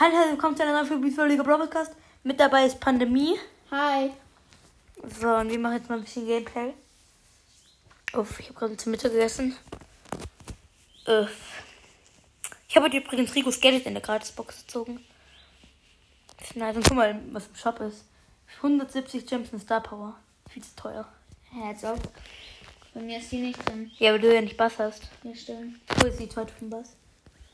Hallo, willkommen zu einer neuen Folge Beatful Broadcast. Mit dabei ist Pandemie. Hi. So, und wir machen jetzt mal ein bisschen Gameplay. Uff, ich habe gerade zum Mittag gegessen. Uff. Ich habe heute übrigens Ricos Gadget in der Gratisbox gezogen. Nice. Und guck mal, was im Shop ist. 170 Gems und Star Power. Viel zu teuer. Ja, jetzt auch. Bei mir ist die nicht drin. Ja, aber du ja nicht Bass hast. Hier stimmt. Wo ist die zweite von Bass?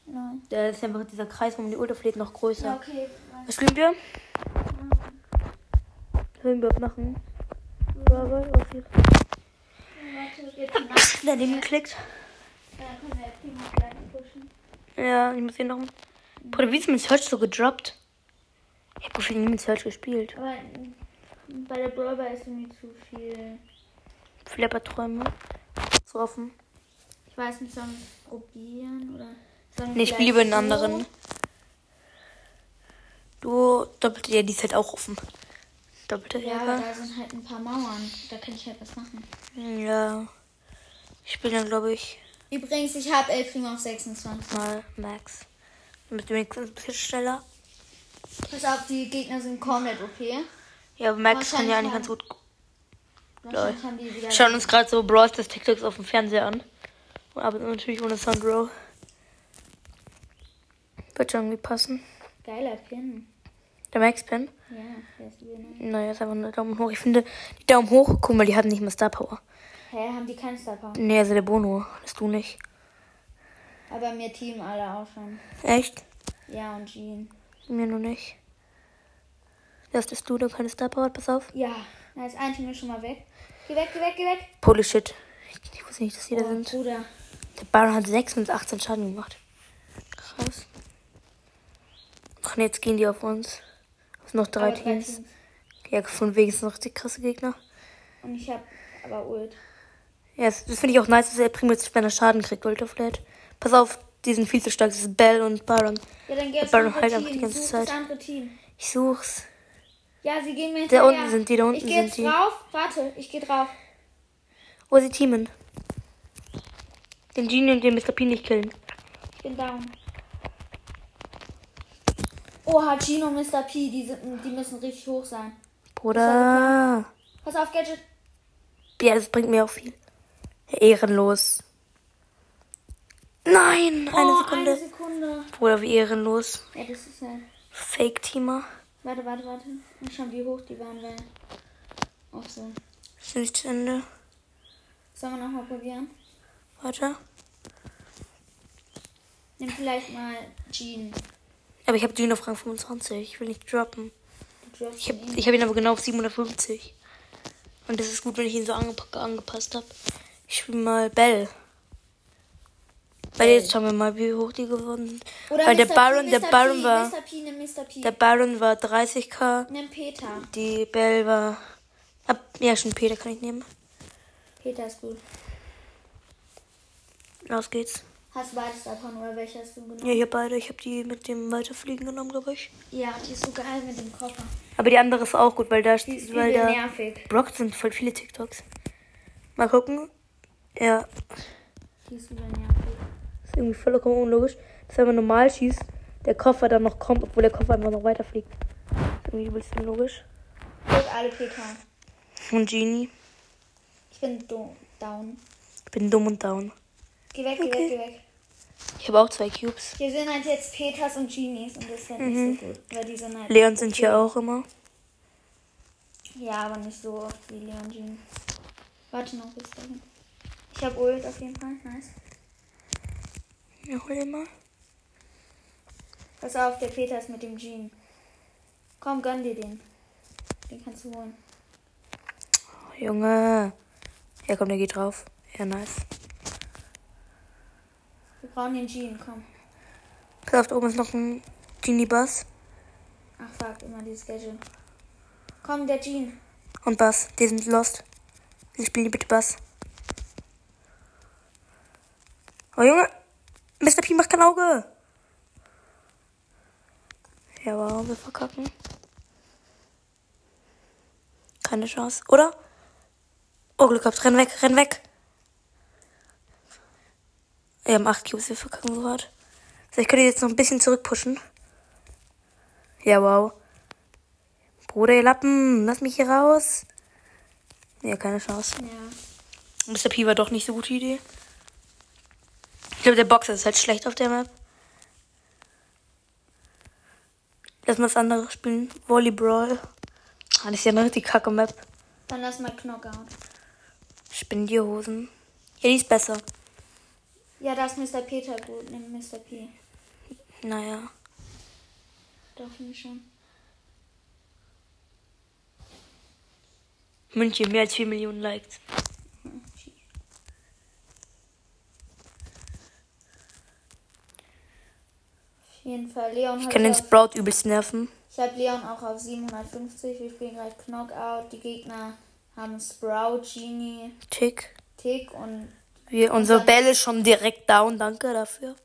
Nein. Der ist einfach dieser Kreis um die Ultra fleht noch größer. Ja, okay. Was spielen wir? Was wollen wir machen? Bravo, auf hier. Nach. Daneben geklickt. Da. Ja, ich muss hier noch. Bruder, wie ist mein Search so gedroppt? Ich habe gefühlt nie mit Search gespielt. Aber mm, bei der Brawler ist irgendwie zu viel. Flapperträume. So offen. Ich weiß nicht, sollen wir es probieren oder. Wir Nee, ich spiele so? anderen. Du, doppelte, ja, die ist halt auch offen. Doppelte Ja, aber Jäger. da sind halt ein paar Mauern. Da kann ich halt was machen. Ja. Ich spiele dann, glaube ich, Übrigens, ich habe El Primo auf 26. mal Max. Damit du wenigstens ein bisschen schneller. Pass auf, die Gegner sind komplett OP. Ja, aber Max kann ja eigentlich ganz gut. Wahrscheinlich. Wir schauen uns gerade so Brawl Stars TikToks auf dem Fernseher an. Und arbeiten natürlich ohne Soundrow. Wird schon irgendwie passen. Geiler Pin. Der Max-Pen. Ja, der ist übel nice. Naja, ist einfach nur Daumen hoch. Ich finde, die Daumen hoch, guck mal, die hatten nicht mehr Star Power. Hä, haben die keinen Star Power? Nee, also der Bono. Das du nicht. Aber mir Team alle auch schon. Echt? Ja, und Jean. Mir nur nicht. Das ist du, der keine Star Power hat, pass auf. Ja, da ist ein Team ist schon mal weg. Geh weg, geh weg, geh weg. Holy shit. Ich, ich wusste nicht, dass die da Oh, sind. Bruder. Der Baron hat 6 und 18 Schaden gemacht. Krass. Ach nee, jetzt gehen die auf uns. Es sind noch drei Aber Teams. Ja, von wegen sind noch die krasse Gegner. Und ich hab aber Ult. Ja, das, das finde ich auch nice, dass er Primo jetzt wenn er Schaden kriegt, Ultraflat. Pass auf, die sind viel zu stark. Das ist Bell und Baron. Ja, dann geh Der aufs Baron heilt einfach die ganze Such Zeit. Ich such's. Ja, sie gehen mir Da hinterher. unten sind die, da unten Ich geh sind jetzt die. drauf. Warte, ich geh drauf. Wo sie teamen? Den Genie und den Mr. P nicht killen. Ich bin down. Oha, Gino und Mr. P, die, sind, die müssen richtig hoch sein. Bruder. Pass auf, Gadget. Ja, das bringt mir auch viel. Ehrenlos. Nein, eine oh, Sekunde. eine Sekunde. Bruder, wie ehrenlos. Ja, das ist halt. Fake-Teamer. Warte, warte, warte. Und schon wie hoch die waren, weil. Auch so. Ist nicht zu Ende. Sollen wir nochmal probieren? Warte. Nimm vielleicht mal Jean. Aber ich habe Genie auf Rang 25. Ich will nicht droppen. Ich habe ihn ich hab ihn aber genau auf 750. Und das ist gut, wenn ich ihn so angepa angepasst habe. Ich spiele mal Bell. Weil jetzt schauen wir mal, wie hoch die geworden sind. Oder Weil der Mr. Baron, P, der Mr. Baron P, war, Mr. P, Mr. P. der Baron war 30k. nimm Peter. Die Bell war, ab, ja schon Peter kann ich nehmen. Peter ist gut. Los geht's. Hast du beides davon oder welche hast du genommen? Ja, ich habe beide. Ich habe die mit dem Weiterfliegen genommen, glaube ich. Ja, die ist so geil mit dem Koffer. Aber die andere ist auch gut, weil da Die ist weil da nervig. Brock sind voll viele TikToks. Mal gucken. Ja, Die ist nervig. ist irgendwie vollkommen unlogisch. Dass wenn man normal schießt, der Koffer dann noch kommt, obwohl der Koffer einfach noch weiterfliegt. Ist irgendwie übelst unlogisch. Holt alle Peter. Und Genie. Ich bin do down. Ich bin dumm und down. Geh weg, geh Okay. weg, geh weg. Ich habe auch zwei Cubes. Hier sind halt jetzt Peters und Genies und das ist halt nicht so gut. Weil die sind halt. Mhm. Leon sind hier auch immer. Ja, aber nicht so oft wie Leon Jean. Warte noch bis dahin. Ich habe Ult auf jeden Fall. Nice. Ja, hol den mal. Pass auf, der Peter ist mit dem Jean. Komm, gönn dir den. Den kannst du holen. Oh, Junge. Ja, komm, der geht drauf. Ja, nice. Wir brauchen den Jean, komm. Da oben ist noch ein Genie-Bass. Ach fuck, immer dieses Gadget. Komm, der Jean. Und Bass. Die sind lost. Sie spielen die bitte Bass. Oh Junge. Mr. P macht kein Auge. Ja, wow, wir verkacken. Keine Chance. Oder? Oh, Glück gehabt. Renn weg, renn weg. Wir haben acht Cubes, wir verkacken so hart. So, ich könnte jetzt noch ein bisschen zurückpushen. Ja, wow. Bruder, ihr Lappen, lass mich hier raus. Ja, keine Chance. Ja. Mr. P war doch nicht so gute Idee. Ich glaube, der Boxer ist halt schlecht auf der Map. Lass mal das andere spielen. Volleyball. Ah, das ist ja eine richtig kacke Map. Dann lass mal Knockout. Spendierhosen. Ja, die ist besser. Ja, da ist Mr. Peter gut. Nimm Mr. P. Naja. Doch, finde ich schon. München, mehr als 4 Millionen Likes. Auf jeden Fall. Leon Ich kann den auf, Sprout übelst nerven. Ich habe Leon auch auf 750. Wir spielen gerade Knockout. Die Gegner haben Sprout, Genie, Tick. Tick und Wir, unsere Bälle schon direkt down. Danke dafür.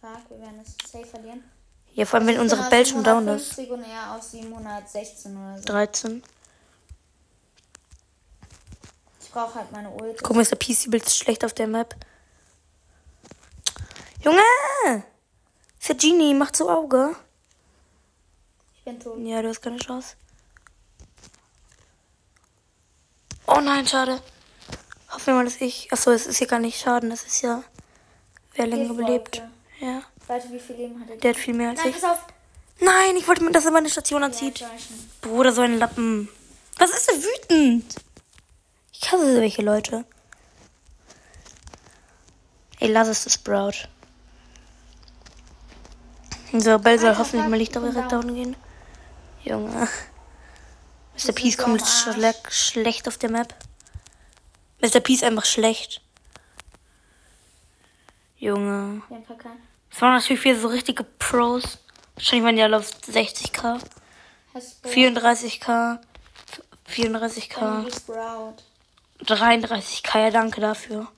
Fuck, wir werden es safe verlieren. Ja, vor allem, wenn unsere Bälle schon down ist. 750 Und er auf 716 oder so. 13. Ich brauche halt meine Ult. Guck mal, ist der PC übelst schlecht auf der Map. Junge! Ist der Genie, macht so Auge. Ich bin tot. Ja, du hast keine Chance. Oh nein, schade. Hoffen wir mal, dass ich. Achso, es ist ja gar nicht Schaden. Das ist ja. Wer länger überlebt. Ja. Warte, wie viel Leben hat er? Der hat viel mehr als Nein, ich. pass auf. Nein, ich wollte, dass er meine Station Ja, anzieht. schon. Bruder, so ein Lappen. Was ist der wütend? Ich hasse solche Leute. Ey, lass es, das Sprout. Unser Bell soll hoffentlich mal nicht direkt down. gehen. Junge. Mr. sind P ist so komplett am Arsch. schle schlecht auf der Map. Mr. P ist einfach schlecht. Junge. Das waren natürlich wieder so richtige Pros. Wahrscheinlich waren die alle auf 60k. Hast du 34k. 34k. Only Sprout. 33k, ja, danke dafür.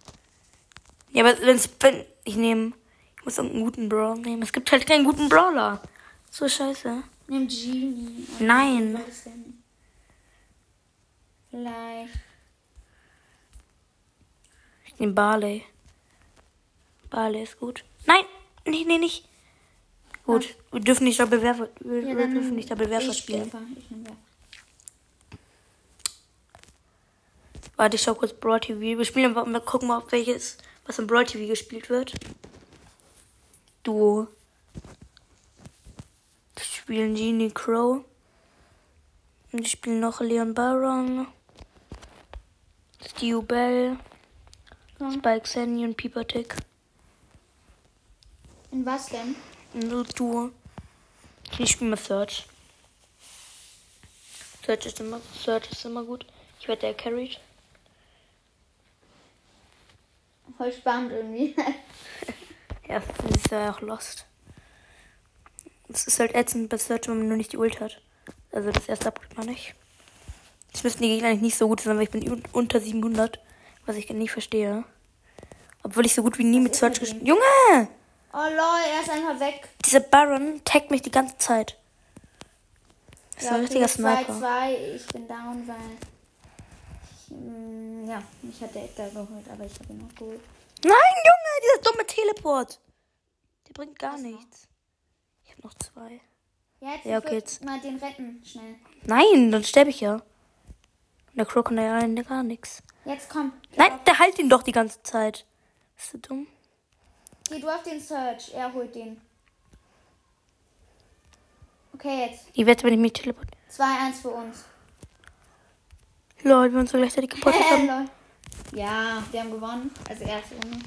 Ja, aber wenn's, wenn ich nehme, ich muss irgendeinen guten Brawler nehmen. Es gibt halt keinen guten Brawler. So scheiße. Nimm Genie. Nein. Vielleicht. Nehme Barley. Barley ist gut. Nein, nee, nee, nicht. Gut, wir dürfen nicht Double Werfer, wir, Ja, wir dürfen nicht Double Werfer ich spielen. Warte, ich schau kurz Brawl TV. Wir spielen einfach mal gucken mal, auf welches, was im Brawl TV gespielt wird. Duo. Wir spielen Genie Crow. Und ich spiele noch Leon Baron. Stu Bell. Komm. Spike Sandy und Pieper Tick. In was denn? Nur Duo. Ich spiele mal Search. Search ist immer, Search ist immer gut. Ich werde der carried. Voll spannend irgendwie. Ja, das ist ja auch lost. Es ist halt ätzend bei Search, wenn man nur nicht die Ult hat. Also das erste Upgrade mal nicht. Das müssten die Gegner eigentlich nicht so gut sein, weil ich bin un- unter 700. Was ich nicht verstehe. Obwohl ich so gut wie nie mit ist Search gespielt Junge! Oh lol, er ist einfach weg. Dieser Baron taggt mich die ganze Zeit. Das ist Ja, ein okay, richtiger Sniper. 2-2. Ich bin down, weil. Ich, mm, ja, mich hat der Edgar geholt, aber ich habe ihn noch geholt. Nein, Junge, dieser dumme Teleport. Der bringt gar Was noch? nichts. Ich habe noch zwei. Ja, jetzt, Ja, ich okay, jetzt. mal den retten, schnell. Nein, dann sterbe ich ja. Der ja alleine gar nichts. Jetzt komm. Nein, auf- der halt ihn doch die ganze Zeit. Bist du dumm? Geh du auf den Search, er holt den. Okay, jetzt. Ich wette, wenn ich mich teleportiere. 2-1 für uns. Lol, wir uns so gleichzeitig Äh, haben. lol. Ja, wir haben gewonnen. Also erste Runde.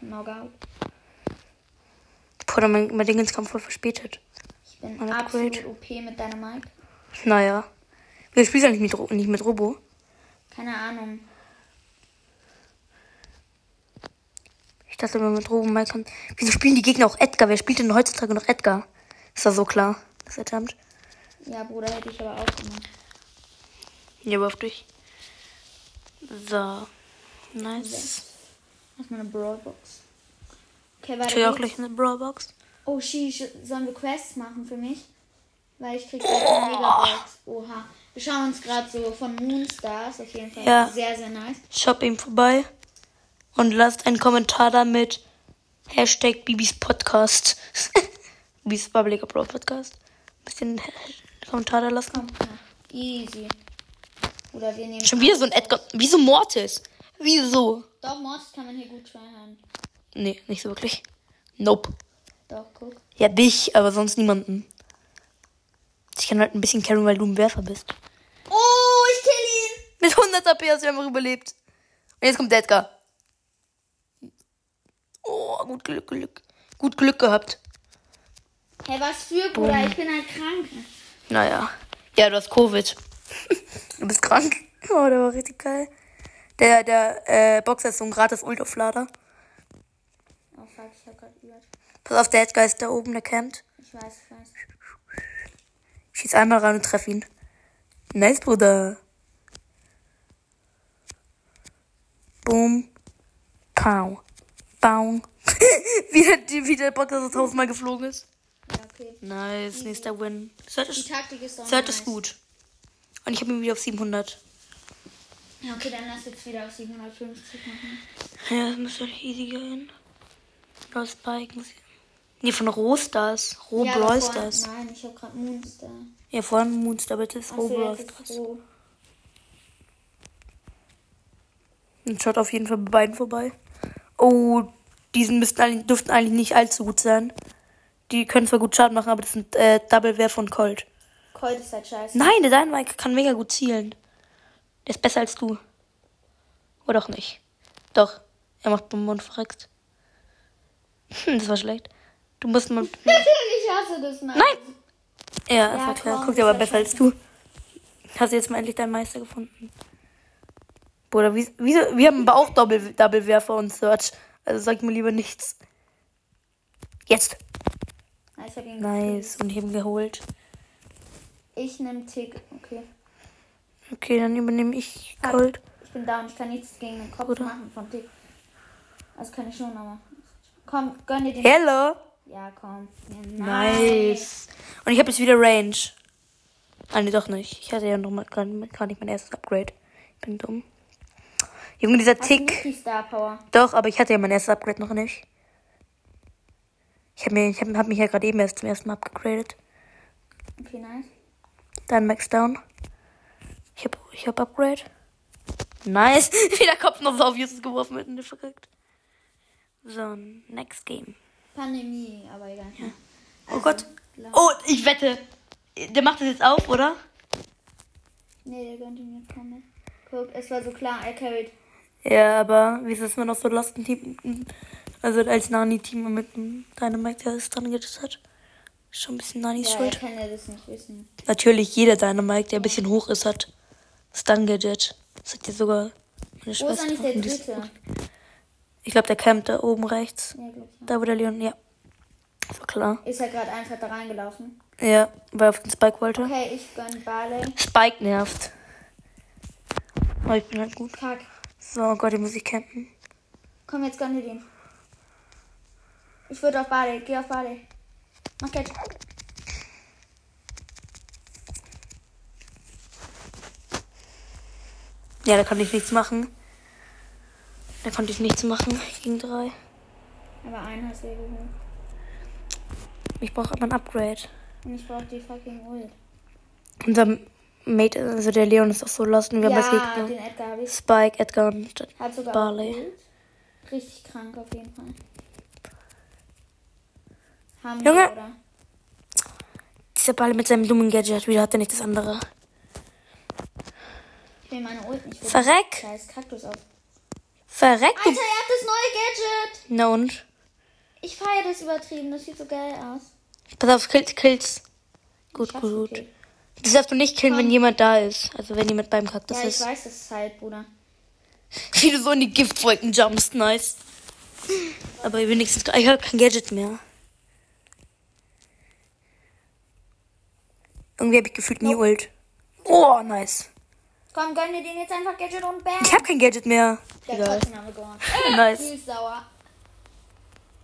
Knockout. Bruder, mein, mein Dingens kam voll verspätet. Ich bin Mein absolut Upgrade. OP mit deiner Mike. Naja. Wir spielen ja nicht mit, nicht mit Robo. Keine Ahnung. Ich dachte immer mit Robo Mike kann. Wieso spielen die Gegner auch Edgar? Wer spielt denn heutzutage noch Edgar? Ist doch so klar. Das ist verdammt. Ja, Bruder, hätte ich aber auch gemacht. Ja, aber auf dich. So. Nice. Lass mal eine Brawlbox. Okay, Ich weiter krieg auch gleich eine Brawlbox. Oh, Shish, sollen wir Quests machen für mich? Weil ich krieg gleich eine Megabox. Oha. Wir schauen uns gerade so von Moonstars. Auf jeden Fall Ja. sehr, sehr nice. Shop ihm vorbei. Und lasst einen Kommentar da mit Hashtag Bibis Podcast. Bibis Public Brawl Podcast. Bisschen Kommentar da lassen. Komm, ja. Easy. Oder wir nehmen. Schon wieder so ein Edgar. Wieso Mortis? Wieso? Doch, Mortis kann man hier gut tryhard. Nee, nicht so wirklich. Nope. Doch, guck. Ja, dich, aber sonst niemanden. Ich kann halt ein bisschen carryen, weil du ein Werfer bist. Oh, ich kill ihn! Mit 100 AP hast du einfach überlebt. Und jetzt kommt Edgar. Oh, gut Glück, Glück. Gut Glück gehabt. Hey, was für, Bruder? Ich bin halt krank. Naja. Ja, du hast Covid. du bist krank. Oh, der war richtig geil. Der, der äh, Boxer ist so ein gratis Ult-Auflader. Oh, fuck, ich hab grad über. Pass auf, der Edgar ist da oben, der campt. Ich weiß, ich weiß. Schieß einmal ran und treff ihn. Nice, Bruder. Boom. Pow. Bau. wie, der, die- wie der Boxer so tausendmal geflogen ist. Ja, okay. Nice, nächster Win. Die ist, Taktik ist Third nice. ist gut. Und ich habe ihn wieder auf 700. Ja, okay, dann lass jetzt wieder auf 750 machen. Ja, das müsste easy gehen. Oder Spiken. Nee, von Rohstars. Roh ja, Brawl aber Stars. Nein, ich hab grad Moonstar. Ja, vorhin Moonstar, ist Brawl jetzt ist Stars. Roh. Und schaut auf jeden Fall bei beiden vorbei. Oh, diesen müssten eigentlich, dürften eigentlich nicht allzu gut sein. Die können zwar gut Schaden machen, aber das sind äh, Double Wehr von Colt. Colt ist halt scheiße. Nein, der Dynamite kann mega gut zielen. Der ist besser als du. Oder auch nicht. Doch, er macht Bomben und verreckst. Hm, das war schlecht. Du musst mal. ich hasse das, nein. Nein! Ja, Ja, war klar. komm, Guck dir aber besser als du. Hast du jetzt mal endlich deinen Meister gefunden? Bruder, wie, wieso, wir haben aber auch Double, Double Werfer und Search. Also sag mir lieber nichts. Jetzt. Ah, hab Nice. Und ich habe ihn geholt. Ich nehm Tick. Okay. Okay, dann übernehme ich Fuck. Colt. Ich bin down. Ich kann nichts gegen den Kopf Bruder. machen von Tick. Das kann ich schon, aber. Komm, gönn dir den. Hello. Ja, komm. Ja, nice. Nice. Und ich habe jetzt wieder Range. Ah, nee, doch nicht. Ich hatte ja noch mal gar nicht mein erstes Upgrade. Ich bin dumm. Junge, dieser Hast Tick. nicht die Star Power? Doch, aber ich hatte ja mein erstes Upgrade noch nicht. Ich habe mir, ich hab, hab mich ja gerade eben erst zum ersten Mal abgegradet. Okay, nice. Dann Max Down. Ich hab, ich hab Upgrade. Nice. Wieder Kopf noch so auf Jesus geworfen mitten verrückt. So, next game. Pandemie, aber egal. Oh Gott. Oh, ich wette. Der macht das jetzt auf, oder? Nee, der ihn jetzt kommen. Guck, es war so klar, er carried. Ja, aber wieso ist man noch so lost ein Team? Also als Nani-Team mit dem Dynamite, der es dran getötet hat. Schon ein bisschen Nanis Ja, er Schuld. kann ja das nicht wissen. Natürlich, jeder Dynamite, der ein bisschen hoch ist, hat Stun Gadget. Das hat ja sogar meine Wo ist Schwester. eigentlich der ist dritte? Ich glaube, der campt da oben rechts. Ja, glaub ich. Da, wo der Leon, ja. War klar. Ist er gerade einfach da reingelaufen? Ja, weil er auf den Spike wollte. Okay, ich gönn Barley. Spike nervt. Aber ich bin halt gut. Fuck. So, oh Gott, hier muss ich campen. Komm, jetzt gönn dir den. Ich würde auf Barley. Geh auf Barley. Mach Catch. Ja, da konnte ich nichts machen. Da konnte ich nichts machen gegen drei. Aber einen hast du ja geholt. Ich brauche aber ein Upgrade. Und ich brauch die fucking Ult. Unser Mate, also der Leon ist auch so lost und wir haben als Ja, Gegner den Edgar hab. Spike, Edgar und Hat sogar Barley. Ult. Richtig krank auf jeden Fall. Haben Junge. wir, oder? Dieser Ball mit seinem dummen Gadget, wieder hat er nicht das andere. Ich will meine Ult nicht. Verreck! Scheiß Kaktus auf. Verreck, Alter, ihr habt das neue Gadget! Na und? Ich feiere das übertrieben. Das sieht so geil aus. Pass auf, kills, kills. Gut, gut, gut. gekillt. Das darfst du nicht killen, wenn jemand da ist. Also wenn jemand beim Kaktus Ja, ich ist. weiß, das ist halt, Bruder. Wie du so in die Giftwolken jumpst, nice. Aber wenigstens, ich habe kein Gadget mehr. Irgendwie habe ich gefühlt nie Ult. Oh, nice. Komm, gönn dir den jetzt einfach Gadget und bam. Ich habe kein Gadget mehr. Der haben wir gewonnen. Nice. Süß sauer.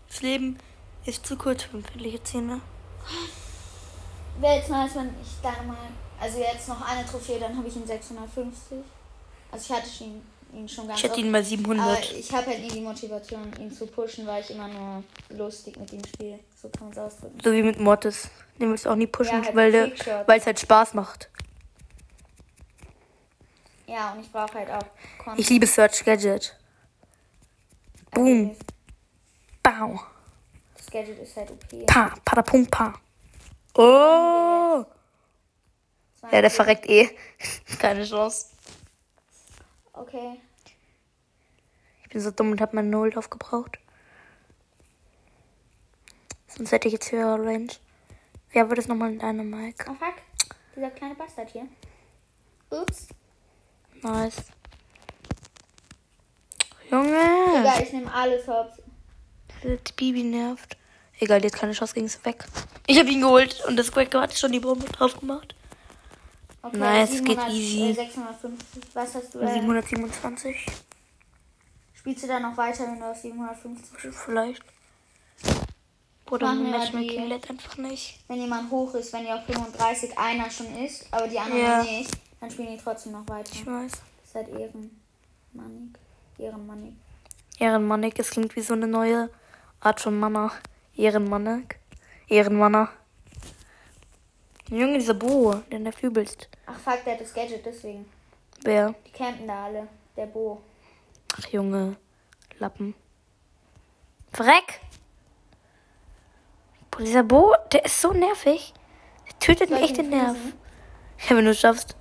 Das Leben ist zu kurz für empfindliche Zähne. Wäre jetzt nice, wenn ich dann mal. Also jetzt noch eine Trophäe, dann habe ich ihn 650. Also ich hatte ihn, ihn schon ganz Ich hätte oft. ihn mal Aber 700. ich habe halt nie die Motivation, ihn zu pushen, weil ich immer nur lustig mit ihm spiele. So kann man es ausdrücken. So wie mit Mortis. Den willst du auch nie pushen, Ja, halt weil es halt Spaß macht. Ja, und ich brauche halt auch Content. Ich liebe Search Gadget. Boom. Bau. Das Gadget ist halt okay. Pa, padapum, pa. Oh. Ja, der verreckt eh. Keine Chance. Okay. Ich bin so dumm und habe meine Null aufgebraucht. Sonst hätte ich jetzt höhere Range. Wer wird es nochmal in deinem Mic? Oh fuck. Dieser kleine Bastard hier. Ups. Nice. Junge! Egal, ich nehme alles hops. Das Bibi nervt. Egal, jetzt keine Chance gegen es weg. Ich habe ihn geholt und das Quack hat schon die Bombe drauf gemacht. Okay, Nice, geht 700, easy. Äh, 650. Was hast du? Äh, 727 spielst du da noch weiter, wenn du auf 750 bist? vielleicht. Oder wir Matchmaking die- lädt einfach nicht. Wenn jemand hoch ist, wenn ihr auf 35 einer schon ist, aber die anderen Ja. nicht, dann spielen die trotzdem noch weiter. Ich weiß. Halt Ehrenmannig. Ehrenmannig. Ehrenmannig, es klingt wie so eine neue Art von Manner. Ehrenmannig. Ehrenmanner. Junge, dieser Bo, der nervt übelst. Ach fuck, der hat das Gadget, deswegen. Wer? Die campen da alle. Der Bo. Ach, Junge. Lappen. Verreck! Boah, dieser Bo, der ist so nervig. Der tötet mir echt den Nerv. Ja, wenn du es schaffst.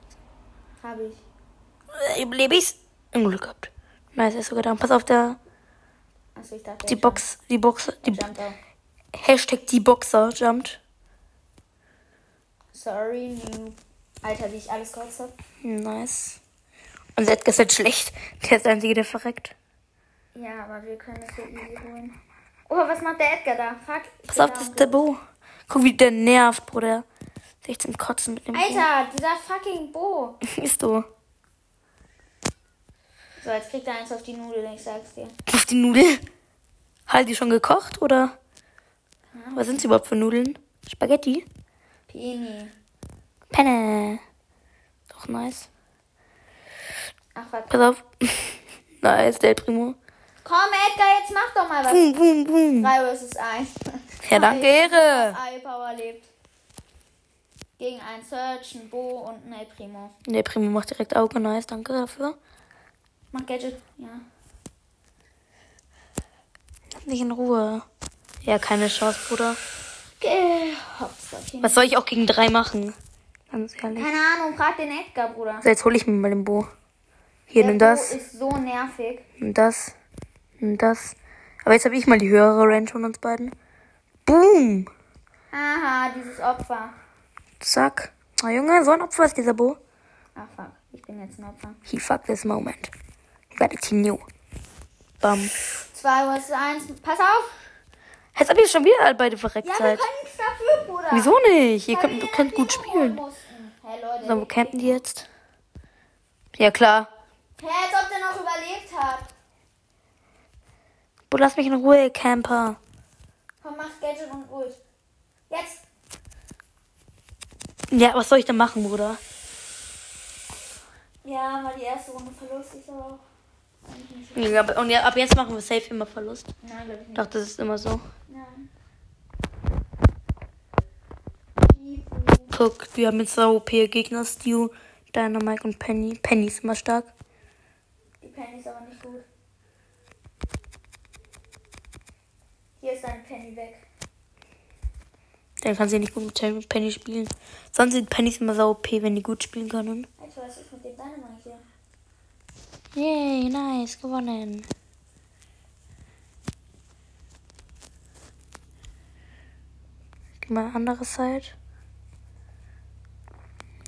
Hab ich. Äh, Überlebe ich's? Unglück gehabt. Nice, ist sogar da. Pass auf, der, Achso, ich dachte. die Box, die Box, die auch. Hashtag die Boxer jumpt. Sorry. Alter, wie ich alles gekotzt hab. Nice. Und Edgar ist halt schlecht. Der ist der Einzige, der verreckt. Ja, aber wir können das so easy holen. Oh, was macht der Edgar da? Fuck. Pass auf, da das ist der Bo. Guck, wie der nervt, Bruder. Ist echt zum Kotzen mit dem Alter, dieser fucking Bo. Bo. Ist so. So, jetzt kriegt er eins auf die Nudel, ich sag's dir. Auf die Nudeln. Halt die schon gekocht, oder? Was sind sie überhaupt für Nudeln? Spaghetti? Pini. Penne. Doch nice. Ach, fuck. Pass auf. nice, der Primo. Komm, Edgar, jetzt mach doch mal was. Boom, boom, boom. 3 vs 1. Ja, danke, Ehre. Eye Power lebt. Gegen einen Search, ein Bo und ein El Primo. Der Primo macht direkt Auge. Nice, danke dafür. Mach Gadget. Ja. Lass mich in Ruhe. Ja, keine Chance, Bruder. Jeden Was soll ich auch gegen drei machen? Ganz ehrlich. Keine Ahnung, frag den Edgar, Bruder. So, jetzt hole ich mir mal den Bo. Hier, Der nimm Bo das. ist so nervig. Nimm das. Nimm das. Aber jetzt habe ich mal die höhere Range von uns beiden. Boom. Haha, dieses Opfer. Zack. Na Junge, so ein Opfer ist dieser Bo. Ach fuck, ich bin jetzt ein Opfer. He fucked this moment. You gotta continue. Bam. 2 vs 1. Pass auf! Jetzt hab ich schon wieder alle beide verreckt Ja, seid. nichts dafür, Bruder. Wieso nicht? Ihr könnt, könnt gut spielen. Hey Leute. So, wo campen die jetzt? Ja, klar. Hä, als ob der noch überlebt hat. Bo, lass mich in Ruhe, Camper. Komm, mach Gadget und ruhig. Jetzt. Ja, was soll ich denn machen, Bruder? Ja, mal die erste Runde Verlust ist aber auch. Ja, und ja, ab jetzt machen wir safe immer Verlust. Nein, glaube ich Ich nicht. dachte, das ist immer so. Nein. Guck, wir haben jetzt so OP Gegner, Stu, Dynamite und Penny. Penny ist immer stark. Die Penny ist aber nicht gut. Hier ist dein Penny weg. Dann kann sie nicht gut mit Penny spielen. Sonst sind Pennys immer so OP, wenn die gut spielen können. Alter, was ist mit dem Dynamite hier? Yay, nice, gewonnen. Geh mal andere Side.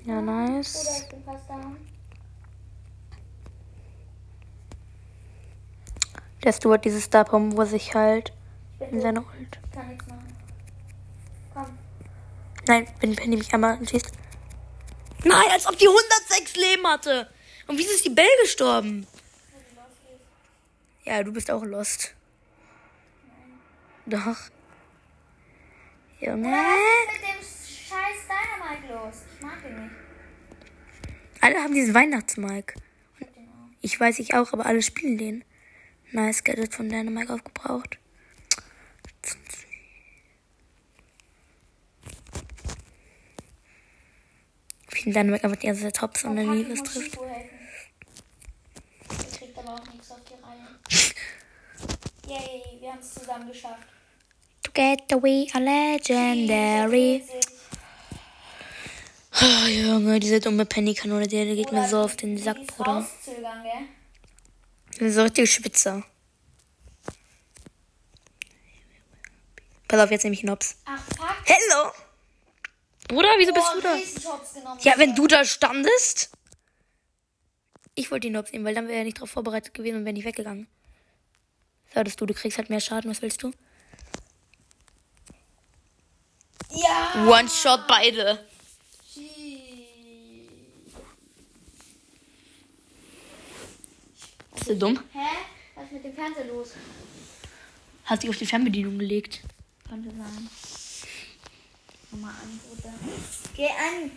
Ja, Bruder, nice. ich. Der Stu hat dieses Star Bomb, wo sich halt Ich in seine Ult. Ich kann nichts machen. Nein, wenn Penny mich einmal schießt. Nein, als ob die 106 Leben hatte. Und wieso ist die Bell gestorben? Ja, du bist auch lost. Doch. Junge. Was ist mit dem scheiß Dynamite los? Ich mag ihn nicht. Alle haben diesen Weihnachtsmike. Auch. Ich weiß ich auch, aber alle spielen den. Nice, Gadget von Dynamite aufgebraucht. In Dynamite einfach die ganze Zeit Tops und dann ich muss trifft. Der kriegt aber auch nichts auf die Reihe. Yay, wir haben es zusammen geschafft. Together we are legendary. Oh, Junge, diese dumme Penny-Kanone, die, geht mir so auf den Sack, Bruder. Ich so richtig Schwitzer. Pass auf, jetzt nehme ich einen Ops. Ach, fuck. Hello! Bruder, wieso bist du Oh, da? Ja, wenn du da standest. Ich wollte den Ops nehmen, weil dann wäre er nicht darauf vorbereitet gewesen und wäre nicht weggegangen. Hörtest du, du kriegst halt mehr Schaden, was willst du? Ja. One-Shot beide. Bist du dumm? Hä? Was ist mit dem Fernseher los? Hast dich auf die Fernbedienung gelegt. Könnte sein. Mach mal an, Bruder. Geh an.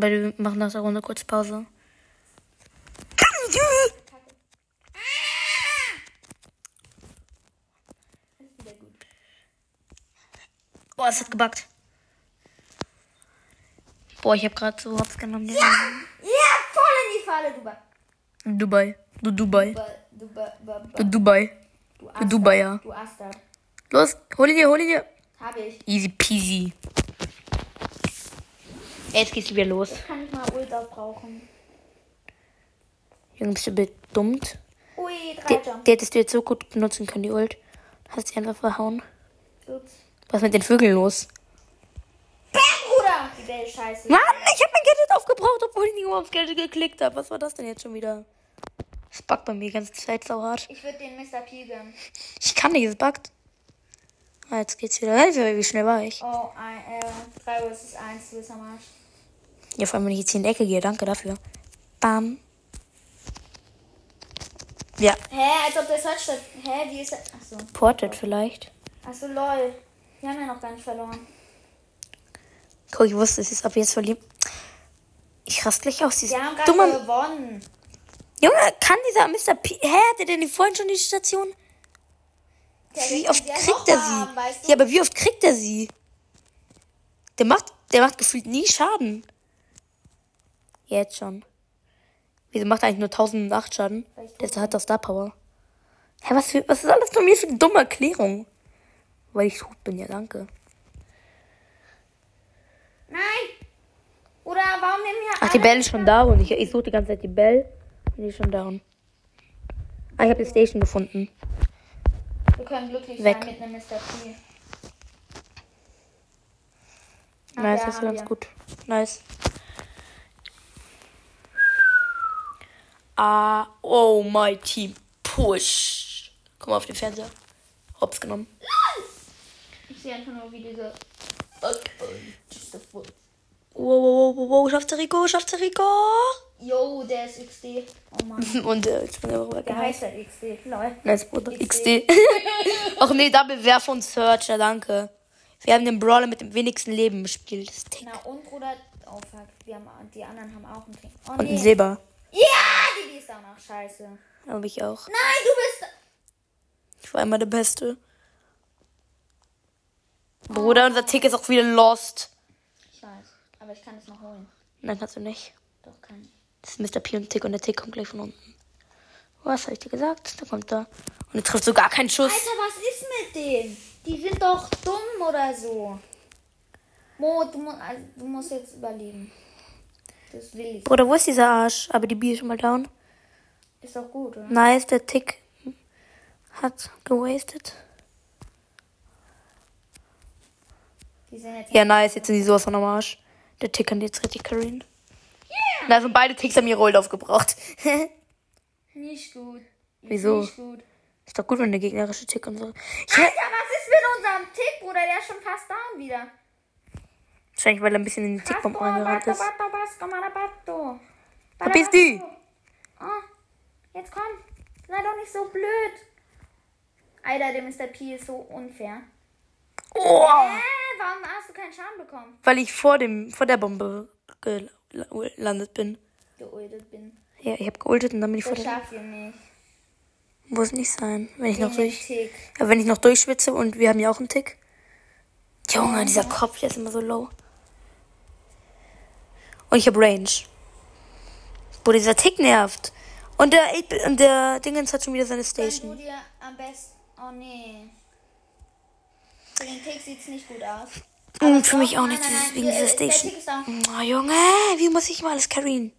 Weil wir machen nach der Runde kurz Pause. Boah, es hat gebackt. Boah, ich habe gerade so Hops genommen. Ja. Ja, voll in die Falle, du. Ba- Dubai. Du Dubai. Ba- Du, ba, ba, ba. Du Dubai. du. Dubai, ja. Du Astard. Los, hol ihn dir, hol ihn dir. Hab ich. Easy peasy. Jetzt geht's wieder los. Kann ich mal Ult aufbrauchen. Junge, bist du bedummt? Ui, drei Die, Jump. die hättest du jetzt so gut benutzen können, die Ult. Hast sie einfach verhauen. Ups. Was ist mit den Vögeln los? Bam, Bruder! Die Bell scheiße. Mann, ich habe mein Gadget aufgebraucht, obwohl ich nicht mal aufs Gadget geklickt habe. Was war das denn jetzt schon wieder? Es buggt bei mir die ganze Zeit so hart. Ich würde den Mr. P gönnen. Ich kann nicht, es buggt. Ah, jetzt geht's wieder. Hey, wie schnell war ich? Oh, ein, äh, 3 vs 1, du bist am Arsch. Ja, vor allem, wenn ich jetzt hier in die Ecke gehe. Danke dafür. Bam. Ja, Hä, als ob der Search statt. Hä, wie ist das? Achso. Ported vielleicht. Achso, lol. Wir haben ja noch gar nicht verloren. Guck, ich wusste, es ist ab jetzt verliebt. Ich rast gleich aus. Dieses Wir haben gerade gewonnen. Junge, kann dieser Mr. P... Hä, hat er denn vorhin schon die Station? Wie oft kriegt er haben, sie? weißt du? Ja, aber wie oft kriegt er sie? Der macht, der macht gefühlt nie Schaden. Jetzt schon. Wieso macht er eigentlich nur 1008 Schaden? Der hat doch Star Power. Hä, was, für, was ist alles von mir für eine dumme Erklärung? Weil ich tot bin, ja, danke. Nein! Oder warum nehmen wir. Ach, die Bell ist schon da und ich, ich suche die ganze Zeit die Bell. Und die ist schon down. Ah, ich habe die Station gefunden. Können glücklich Weg. sein mit einem Mr. P. Nice, das ist ganz wir. gut. Nice. Ah, oh, my team. Push. Komm auf den Fernseher. Hops genommen. Ich sehe einfach nur, wie diese. A foot. Wow, wow, wow, wow, schafft der Rico, schafft der Rico. Yo, der ist XD. Oh Mann. Und äh, ich bin einfach Der heißt halt XD. Lol. Nice, Bruder. XD. Ach nee, Double Werf und Searcher, danke. Wir haben den Brawler mit dem wenigsten Leben gespielt. Das Tick. Na und Bruder. Oh fuck. Wir haben, die anderen haben auch einen Tick. Oh Und ein nee. Silber. Ja, die, ist auch noch scheiße. Nein, Habe ich auch. du bist. Ich war immer der Beste. Bruder, unser Tick ist auch wieder lost. Ich weiß. Aber ich kann es noch holen. Nein, kannst du nicht. Doch, kann ich. Das ist Mr. P und Tick und der Tick kommt gleich von unten. Was habe ich dir gesagt? Da kommt er. Und er trifft sogar keinen Schuss. Alter, was ist mit denen? Die sind doch dumm oder so. Mo, du, mu also, du musst jetzt überleben. Das will ich. Bruder, wo ist dieser Arsch? Aber die B ist schon mal down. Ist doch gut, oder? Nice, der Tick hat gewastet. Die sind jetzt. Ja, nice, jetzt sind die sowas von am Arsch. Der Tick kann jetzt richtig carryen. Da sind beide Ticks haben ihre Ult aufgebraucht. Nicht gut. Wieso? Nicht gut. ist doch gut, wenn der gegnerische Tick und so. Ja, Alter, was ist mit unserem Tick, Bruder? Der ist schon fast down wieder. wahrscheinlich, weil er ein bisschen in die Tickbomb reingerannt ist. Verpiss dich! Oh, jetzt komm. Sei doch nicht so blöd. Alter, der Mr. P ist so unfair. Oh! Hä? Warum hast du keinen Schaden bekommen? Weil ich vor dem, vor der Bombe gelandet bin. Geuldet bin. Ja, ich habe geultet und dann bin ich vor Das der. schafft ihr nicht. Muss nicht sein. Wenn ich noch durch. Tick. Ja, wenn ich noch durchschwitze und wir haben ja auch einen Tick. Junge, dieser Kopf, der ist immer so low. Und ich habe Range. Wo dieser Tick nervt. Und der, 8 und der Dingens hat schon wieder seine Wenn du Station. dir am besten. Oh nee. Für den Tick sieht's nicht gut aus. Aber für mich auch nicht, dieses, wegen dieser Station. Oh, Junge, wie muss ich mal alles carryen?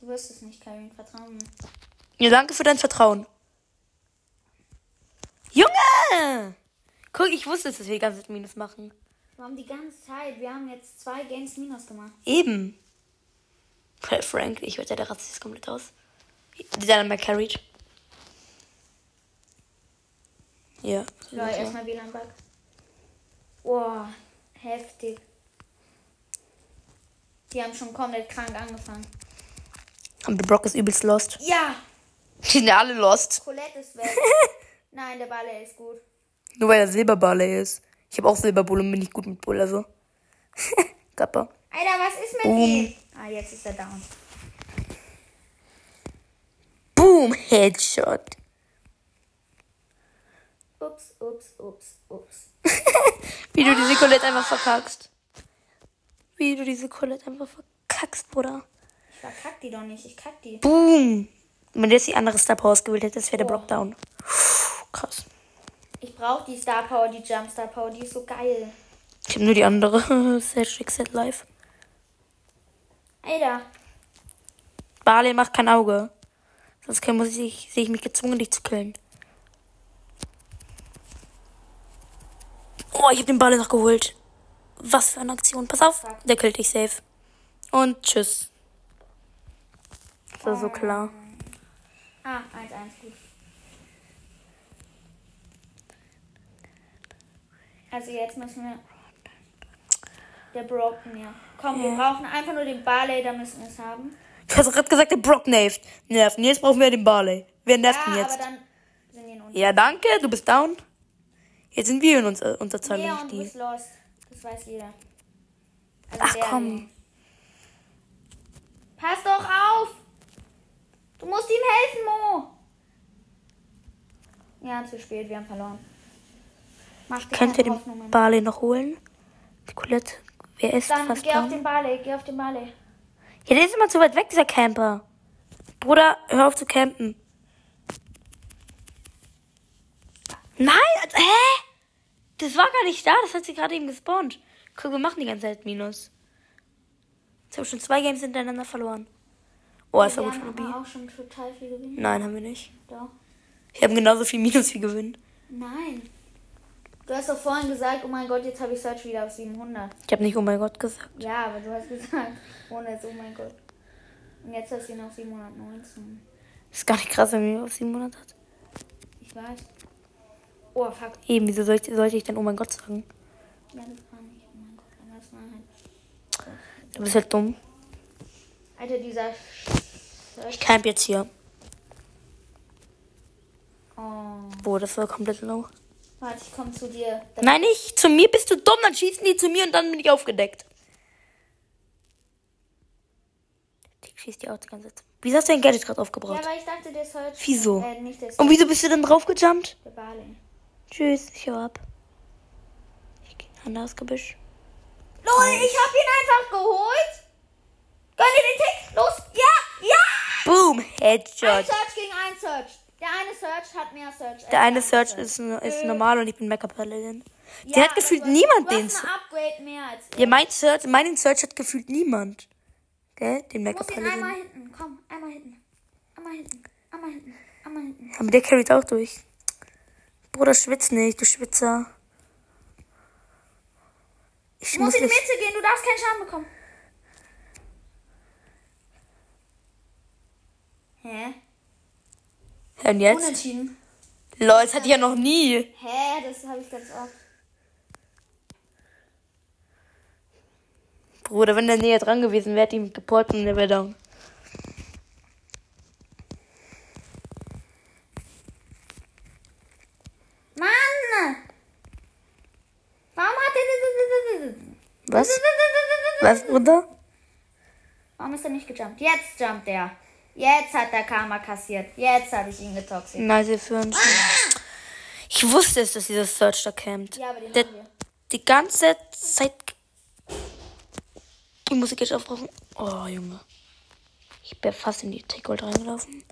Du wirst es nicht, Karin. Vertrau mir. Ja, danke für dein Vertrauen. Junge! Guck, ich wusste, dass wir die ganze Zeit Minus machen. Wir haben die ganze Zeit. Wir haben jetzt zwei Games Minus gemacht. Eben. Frank, ich wette, der rastet jetzt komplett aus. Der dann mal carried. Ja. Leute, erstmal WLAN-Bug. Boah, heftig. Die haben schon komplett krank angefangen. Und der Brock ist übelst lost. Ja, Die sind ja alle lost. Colette ist weg. Nein, der Balle ist gut. Nur weil er Silberbarley ist. Ich habe auch Silberbull und bin nicht gut mit Bull, also. Kappa. Alter, was ist mit Boom. ihm? Ah, jetzt ist er down. Boom, Headshot. Ups, ups, ups, ups. Wie du diese Colette einfach verkackst. Wie du diese Colette einfach verkackst, Bruder. Ich verkack die doch nicht, ich kack die. Boom. Wenn du jetzt die andere Star Power ausgewählt hättest, wäre der Boah. Block down. Krass. Ich brauche die Star Power, die Jump Star Power, die ist so geil. Ich habe nur die andere. Set Set Live. Alter, Barley macht kein Auge. Sonst muss ich, sehe ich mich gezwungen, dich zu killen. Oh, ich habe den Barley noch geholt. Was für eine Aktion. Pass auf. Der killt dich safe. Und tschüss. Das war so klar. ah, 1-1, gut. Also jetzt müssen wir... Der Broken, ja. Komm, wir brauchen einfach nur den Barley, da müssen wir es haben. Du hast gerade gesagt, der Brock nervt. Und jetzt brauchen wir den Barley. Wer nervt Ja, ihn jetzt? Ja, danke. Du bist down. Jetzt sind wir in uns, Unterzahl, nicht und du die. bist lost. Das weiß jeder. Also Ach komm. hier. Pass doch auf! Du musst ihm helfen, Mo! Ja, zu spät, wir haben verloren. Mach dir Könnt ihr keine den Hoffnungen. Barley noch holen? Die Colette. Wer ist Dann fast geh auf down? den Barley, geh auf den Barley. Ja, der ist immer zu weit weg, dieser Camper. Bruder, hör auf zu campen. Nein, also, hä? Das war gar nicht da, das hat sie gerade eben gespawnt. Guck, wir machen die ganze Zeit Minus. Jetzt haben wir schon zwei Games hintereinander verloren. Oh, war wir gut von haben auch schon total viel gewinnen. Nein, haben wir nicht. Doch. Wir haben genauso viel Minus wie Gewinn. Nein. Du hast doch vorhin gesagt, oh mein Gott, jetzt habe ich Search wieder auf 700. Ich habe nicht, oh mein Gott, gesagt. Ja, aber du hast gesagt, ohne jetzt, oh mein Gott. Und jetzt hast du ihn auf 719. Ist gar nicht krass, wenn man auf 700 hat. Ich weiß. Oh, fuck. Eben, wieso sollte, sollte ich dann oh mein Gott sagen? Ja, das war nicht. Oh mein Gott, aber das war halt. Du bist halt dumm. Alter, dieser. Ich camp jetzt hier. Oh. Boah, das war komplett low. Warte, ich komm zu dir. Das Nein, nicht. Zu mir bist du dumm, dann schießen die zu mir und dann bin ich aufgedeckt. Die schießt die auch die ganze Zeit. Wieso hast du dein Gadget gerade ja, aufgebraucht? weil ich dachte, der Search. Wieso? Äh, Und wieso bist du dann draufgejumpt? der Barley. Tschüss, ich hau ab. Ich geh an das Gebüsch. Lol, ich hab ihn einfach geholt. Gönn dir den Tick. Los. Ja, ja. Boom, Ein Headshot. Search gegen ein Search. Der eine Search hat mehr Search. Der eine andere Search ist, ist normal und ich bin Mecha Paladin. Ja, Der hat gefühlt niemand den. ein Upgrade mehr als er. Ja, mein Search, meinen Search hat gefühlt niemand. Gell? Den Mecha ihn einmal Paladin. hinten. Komm, einmal hinten. Einmal hinten. Einmal hinten. Einmal hinten. Aber der carryt auch durch. Bruder, schwitz nicht, du Schwitzer. Ich muss musst in die. Mitte gehen, du darfst keinen Schaden bekommen. Hä? Und jetzt? Unentschieden. Lol, das hatte ich ja noch nie. Hä, das habe ich ganz oft. Bruder, wenn der näher dran gewesen wäre, hätte ich ihn geport und der wäre down. Mann! Warum hat er... Was? Was, Bruder? Warum ist er nicht gejumpt? Jetzt jumpt er. Jetzt hat der Karma kassiert. Jetzt habe ich ihn getoxiert. Nein, sie führen schon. Ich wusste es, dass dieser Search da campt. Ja, aber den der, wir. Die ganze Zeit. Ich muss die Gadget aufbrauchen. Oh, Junge. Ich bin fast in die Tickgold reingelaufen.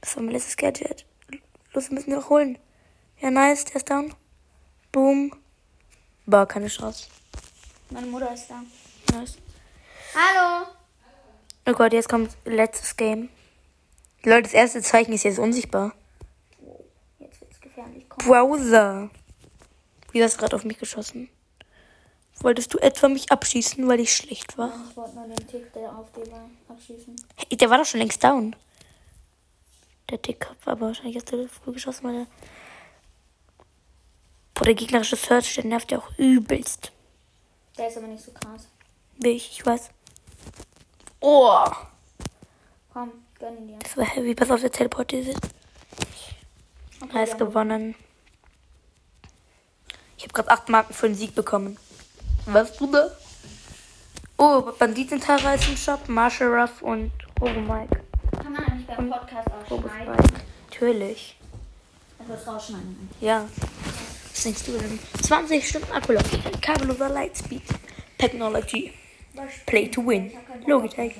Das war mein letztes Gadget. Los, wir müssen ihn auch holen. Ja, nice. Der ist down. Boom. Boah, keine Chance. Meine Mutter ist da. Nice. Hallo. Oh Gott, jetzt kommt letztes Game. Leute, das erste Zeichen ist jetzt unsichtbar. Jetzt wird's gefährlich. Komm. Browser. Wie hast du gerade auf mich geschossen? Wolltest du etwa mich abschießen, weil ich schlecht war? Ich wollte nur den Tick, der auf dir war, abschießen. Hey, der war doch schon längst down. Der Tick war aber wahrscheinlich erst der früh geschossen, weil der. Boah, der gegnerische Search, der nervt ja auch übelst. Der ist aber nicht so krass. Wie ich, ich weiß. Oh, Komm, gönn ihn dir. das war heavy. Pass auf, der Teleport ist. Okay, Nice haben- gewonnen. Ich habe gerade 8 Marken für den Sieg bekommen. Was, Bruder? Oh, Banditentara ist im Shop, Marshall Ruff und Robo Mike. Kann man eigentlich beim Podcast ausschneiden? Natürlich. Also das rausschneiden. Ja. Denkst du denn? 20 Stunden Akkulauf. Kabelloser Lightspeed. Technology. Play to win. Logitech.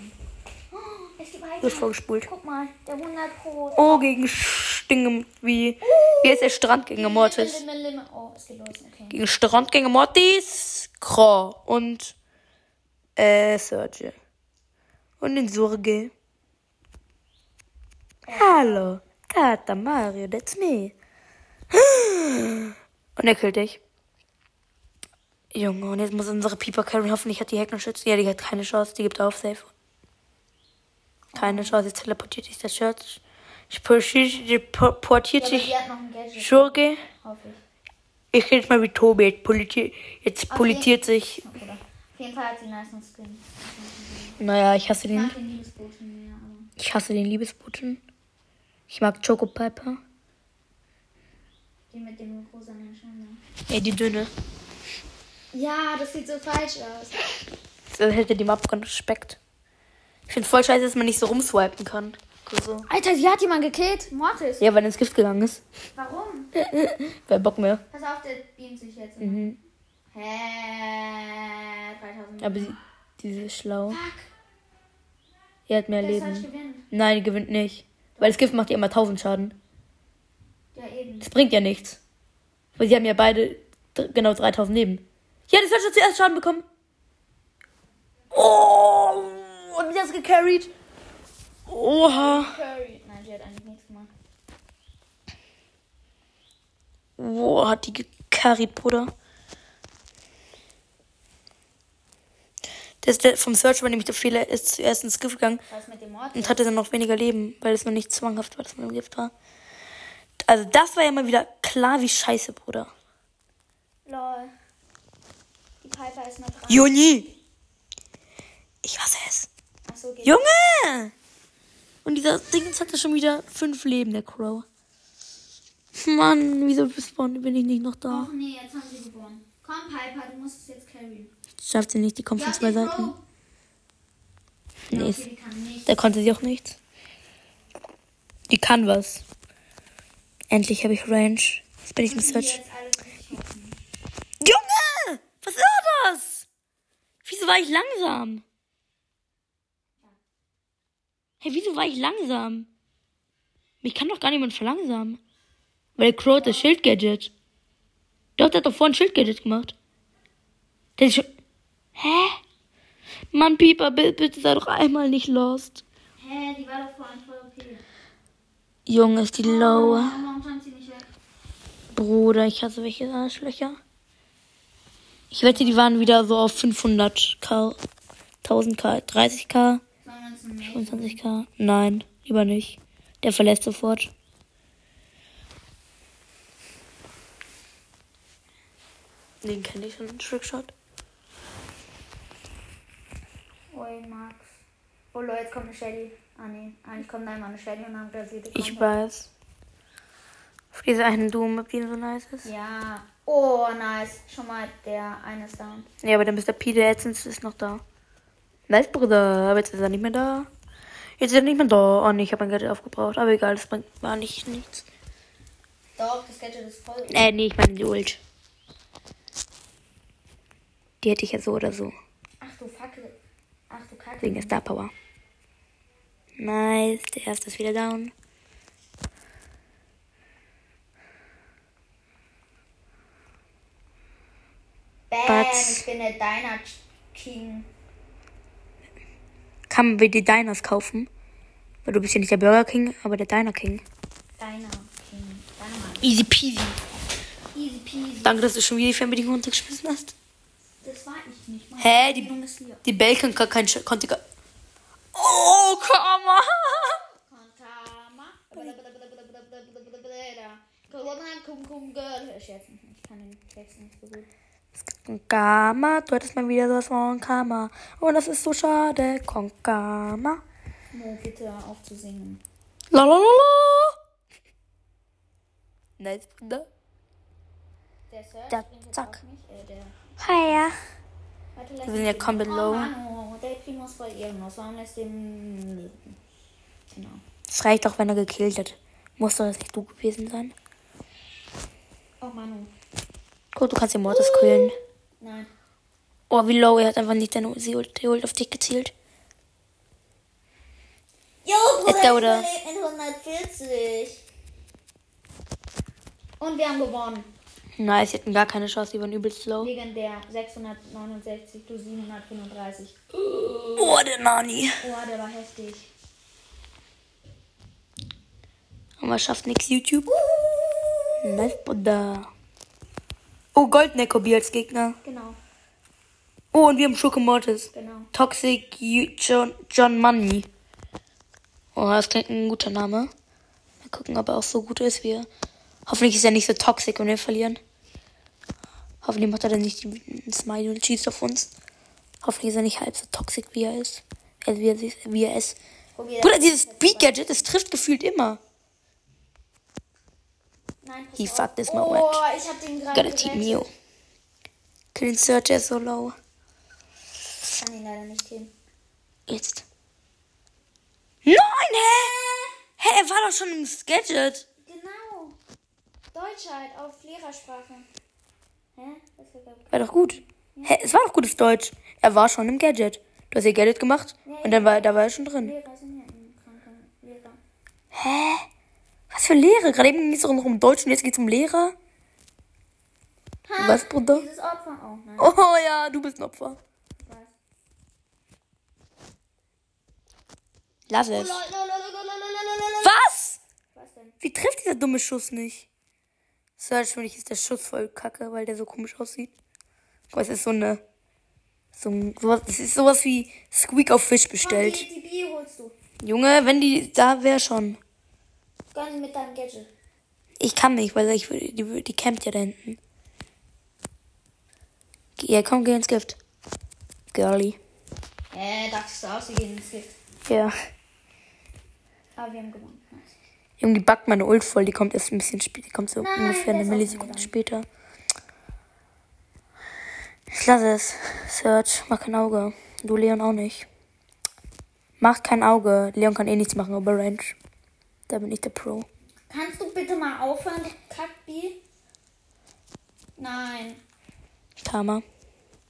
Oh? Wird vorgespult. Guck mal, der 100 Pro. Oh, gegen Stinge. Wie. Wie ist der Mortis? Limme, Limme, Limme. Oh, es geht los. Okay. Gegen Strandgänger Mortis. Kro. Und. Äh, Serge. Und den Surge. Hallo. Tata Mario, that's me. Und er killt dich. Junge, und jetzt muss unsere Pieper Karen hoffentlich hat die Hack noch schützen. Ja, die hat keine Chance, die gibt auf safe. Keine Chance, jetzt teleportiert sich der Shirt. Portiert Ja, aber sich. Schurke. Hoffe ich. Ich rede mal wie Tobi. Jetzt, politi jetzt politiert sich. Auf jeden Fall hat sie einen nice Skin. Naja, ich hasse Ich den. mag den Liebesboten mehr, aber. Ich hasse den Liebesboten. Ich mag Choco Piper. Die mit dem rosanen Schirm. Ey, die dünne. Ja, das sieht so falsch aus. Das hätte die Map Respekt. Ich finde voll scheiße, dass man nicht so rumswipen kann. So. Alter, sie hat jemanden gekillt. Mortis. Ja, weil er ins Gift gegangen ist. Warum? Wer Bock mehr. Pass auf, der beamt sich jetzt. Mhm. Hä? 3000. Aber sie, diese ist schlau. Fuck. Er hat mehr Leben. Nein, die gewinnt nicht. Weil das Gift macht ihr immer 1000 Schaden. Ja, eben. Das bringt ja nichts. Weil sie haben ja beide genau 3000 Leben. Ja, das hat schon zuerst Schaden bekommen. Oh, und wie das gecarried. Oha. Nein, sie hat eigentlich nichts gemacht. Boah, hat die gecarried, Bruder. Das, der vom Search war nämlich der Fehler, ist zuerst ins Gift gegangen Was mit dem Mortis? und hatte dann noch weniger Leben, weil es noch nicht zwanghaft war, dass man im Gift war. Also das war ja mal wieder klar wie scheiße, Bruder. Lol. Die Piper ist noch dran. Juni! Ich hasse es. Achso, geht. Junge! Und dieser Ding hatte schon wieder fünf Leben, der Crow. Mann, wieso respawn- bin ich nicht noch da? Och nee, jetzt haben sie gewonnen. Komm, Piper, du musst es jetzt carryen. Schafft sie nicht, die kommt von zwei Seiten. Pro. Ja, Nee, okay, da konnte sie auch nichts. Die kann was. Endlich habe ich Range. Jetzt bin ich im hoffen. Junge! Was war das? Wieso war ich langsam? Hey, wieso war ich langsam? Mich kann doch gar niemand verlangsamen. Weil Crow hat das Schild-Gadget. Doch, der hat doch vorhin Schild-Gadget gemacht. Der ist schon... Hä? Mann, Pieper, bi- bitte sei doch einmal nicht lost. Hä, die war doch vorhin. Junge, ist die low. warum stand sie nicht weg? Bruder, ich hasse welche Arschlöcher. Ich wette, die waren wieder so auf 500k, 1000k, 30k, Sollen wir uns ein Mail 25k. Nein, lieber nicht. Der verlässt sofort. Den kenne ich schon, Trickshot. Oi, Max. Oh Leute, jetzt kommt eine Shelly. Ah nee, eigentlich kommt einmal eine Shelly und dann rasiert die Ich weiß. Auf diese einen Doom, ob die so nice ist. Ja. Oh, nice. Schon mal der eine ist down. Ja, aber der Mr. Peter Essence ist noch da. Nice, Bruder. Aber jetzt ist er nicht mehr da. Jetzt ist er nicht mehr da. Oh nee, ich habe mein Gadget aufgebraucht. Aber egal, das bringt war nicht nichts. Doch, das Gadget ist voll. Äh, nee, ich meine die Ult. Die hätte ich ja so oder so. Ach du Fackel. Wegen der Star Power. Nice, der erste ist wieder down. Bam, Batz. ich bin der Diner King. Kann man die Diners kaufen? Weil du bist ja nicht der Burger King, aber der Diner King. Diner King. Easy peasy. Easy peasy. Danke, dass du schon wieder die Fernbedienung runtergeschmissen hast. Das war ich nicht. Hä, die- ist hier. Die Bell kann gar kein Sch- konnte gar. Oh, komm on. Kontama. Corona, kum, kum, girl. Ich jetzt nicht. Ich kann den Text nicht so gut. Konkama, du hattest mal wieder sowas von Kama. Und das ist so schade. Konkama. Mo, bitte auf zu singen. Lalalala. Nice, Bruder. Der Search jetzt zack. mich. Äh, der. Hiya. Warte, Wir sind ja komplett oh, low. Manu, der Primo ist voll irgendwas. Warum lässt den. Genau. Es reicht auch, wenn er gekillt hat. Muss doch das nicht du gewesen sein. Oh, Manu. Gut, du kannst den Mortis killen. Nein. Oh, wie low. Er hat einfach nicht deine sie Ult- auf dich gezielt. Jo, Bruder, Oder- in 140. Und wir haben gewonnen. Nice, sie hatten gar keine Chance. Die waren übelst low. Legendär. 669 plus 735. Oh, der Nani. Oh, der war heftig. Und man schafft nix YouTube. Nice, Bruder. Oh, Goldneckobi als Gegner. Genau, Oh, und wir haben Schurke Mortis. genau. Toxic John, John Money. Oh, das klingt ein guter Name. Mal gucken, ob er auch so gut ist wie er. Hoffentlich ist er nicht so toxic, wenn wir verlieren. Hoffentlich macht er dann nicht die Smiley und schießt auf uns. Hoffentlich ist er nicht halb so toxic, wie er ist. Äh, wie, er, wie er ist. Bruder, dieses Beat-Gadget, das trifft gefühlt immer. Nein, He auf. fucked this my Oh, ich hab den gerade Gotta team gerettet. you. Kill den Search, ist so low. Ich kann ihn leider nicht hin. Jetzt. Nein, hä? Hä, er war doch schon im Gadget. Genau. Deutschheit auf Lehrersprache. Hä? War doch gut. Hä, es war doch gutes Deutsch. Er war schon im Gadget. Du hast ihr Gadget gemacht und dann war, da war er schon drin. Hä? Was für Lehre? Gerade eben ging es doch noch um Deutsch und jetzt geht es um Lehrer. Was, Bruder? Dieses Opfer. Oh nein. Oh ja, du bist ein Opfer. Lass Oh, es. Was? Was denn? Wie trifft dieser dumme Schuss nicht? Search, finde ich, ist der Schuss voll kacke, weil der so komisch aussieht. Mal, es ist so eine. So ein, sowas, es ist sowas wie Squeak auf Fisch Komm, bestellt. die, die Bi holst du. Junge, wenn die da wäre schon. Gönn mit deinem Gadget. Ich kann nicht, weil ich die, die campt ja da hinten. Ja, komm, geh ins Gift. Girly. Äh, dachtest du aus, wir gehen ins Gift. Ja. Aber wir haben gewonnen. Junge, die backt meine Ult voll, die kommt erst ein bisschen später. Die kommt so Nein, ungefähr eine Millisekunde später. Ich lasse es. Search, mach kein Auge. Du, Leon, auch nicht. Mach kein Auge. Leon kann eh nichts machen über Range. Da bin ich der Pro. Kannst du bitte mal aufhören, Kackbi? Nein. Karma.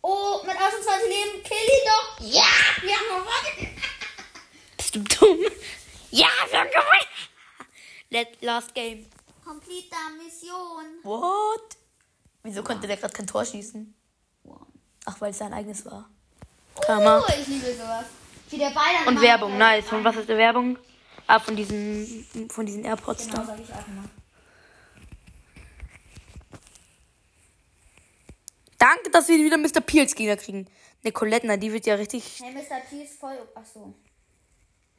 Oh, mit 28 Leben, kill ihn doch. Ja, wir haben gewonnen. Bist du dumm? Ja, wir haben gewonnen. Let, last game. Complete Mission. What? Wieso konnte der gerade kein Tor schießen? Ach, weil es sein eigenes war. Karma. Oh, ich liebe sowas. Wie der Ball dann Und Werbung, nice. Von was ist die Werbung? Ah, von diesen, von diesen AirPods Genau, da. ich auch immer. Danke, dass wir wieder Mr. P als Gegner kriegen. Nicolette, na, die wird ja richtig. Hey, Mr. P ist voll. Ach so.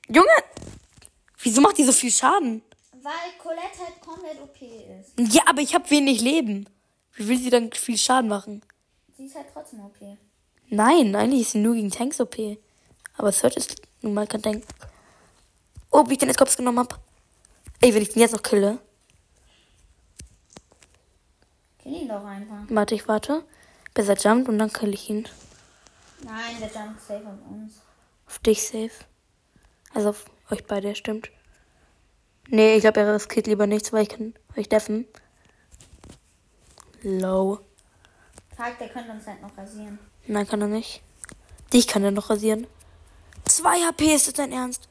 Junge! Wieso macht die so viel Schaden? Weil Colette halt komplett OP ist. Ja, aber ich habe wenig Leben. Wie will sie dann viel Schaden machen? Sie ist halt trotzdem OP. Nein, eigentlich ist sie nur gegen Tanks OP. Aber Search ist nun mal kein Tank. Oh, wie ich den jetzt Kops genommen hab. Ey, wenn ich den jetzt noch kille. Kill ihn doch einfach. Warte, ich warte. Besser jumpt und dann kill ich ihn. Nein, der jumpt safe auf uns. Auf dich safe. Also auf euch beide, stimmt. Nee, ich glaube, er riskiert lieber nichts, weil ich kann euch deffen. Low. Fuck, der könnte uns halt noch rasieren. Nein, kann er nicht. Dich kann er noch rasieren. 2 HP, ist das dein Ernst?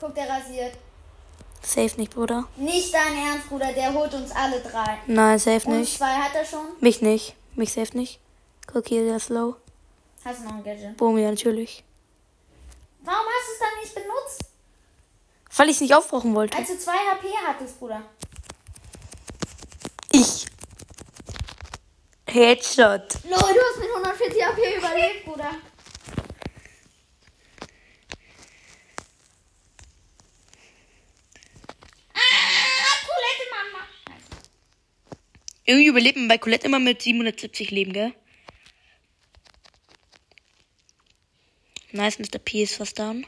Guck, der rasiert. Safe nicht, Bruder. Nicht dein Ernst, Bruder. Der holt uns alle drei. Nein, safe Und nicht. zwei hat er schon. Mich nicht. Mich safe nicht. Guck hier, der ist low. Hast du noch ein Gadget? Boom, ja, natürlich. Warum hast du es dann nicht benutzt? Weil ich es nicht aufbrauchen wollte. Als du zwei HP hattest, Bruder. Ich. Headshot. Lol, du hast mit 140 HP überlebt, Bruder. Ah, Colette, Mama. Irgendwie überlebt man bei Colette immer mit 770 Leben, gell? Nice, Mr. P ist fast down.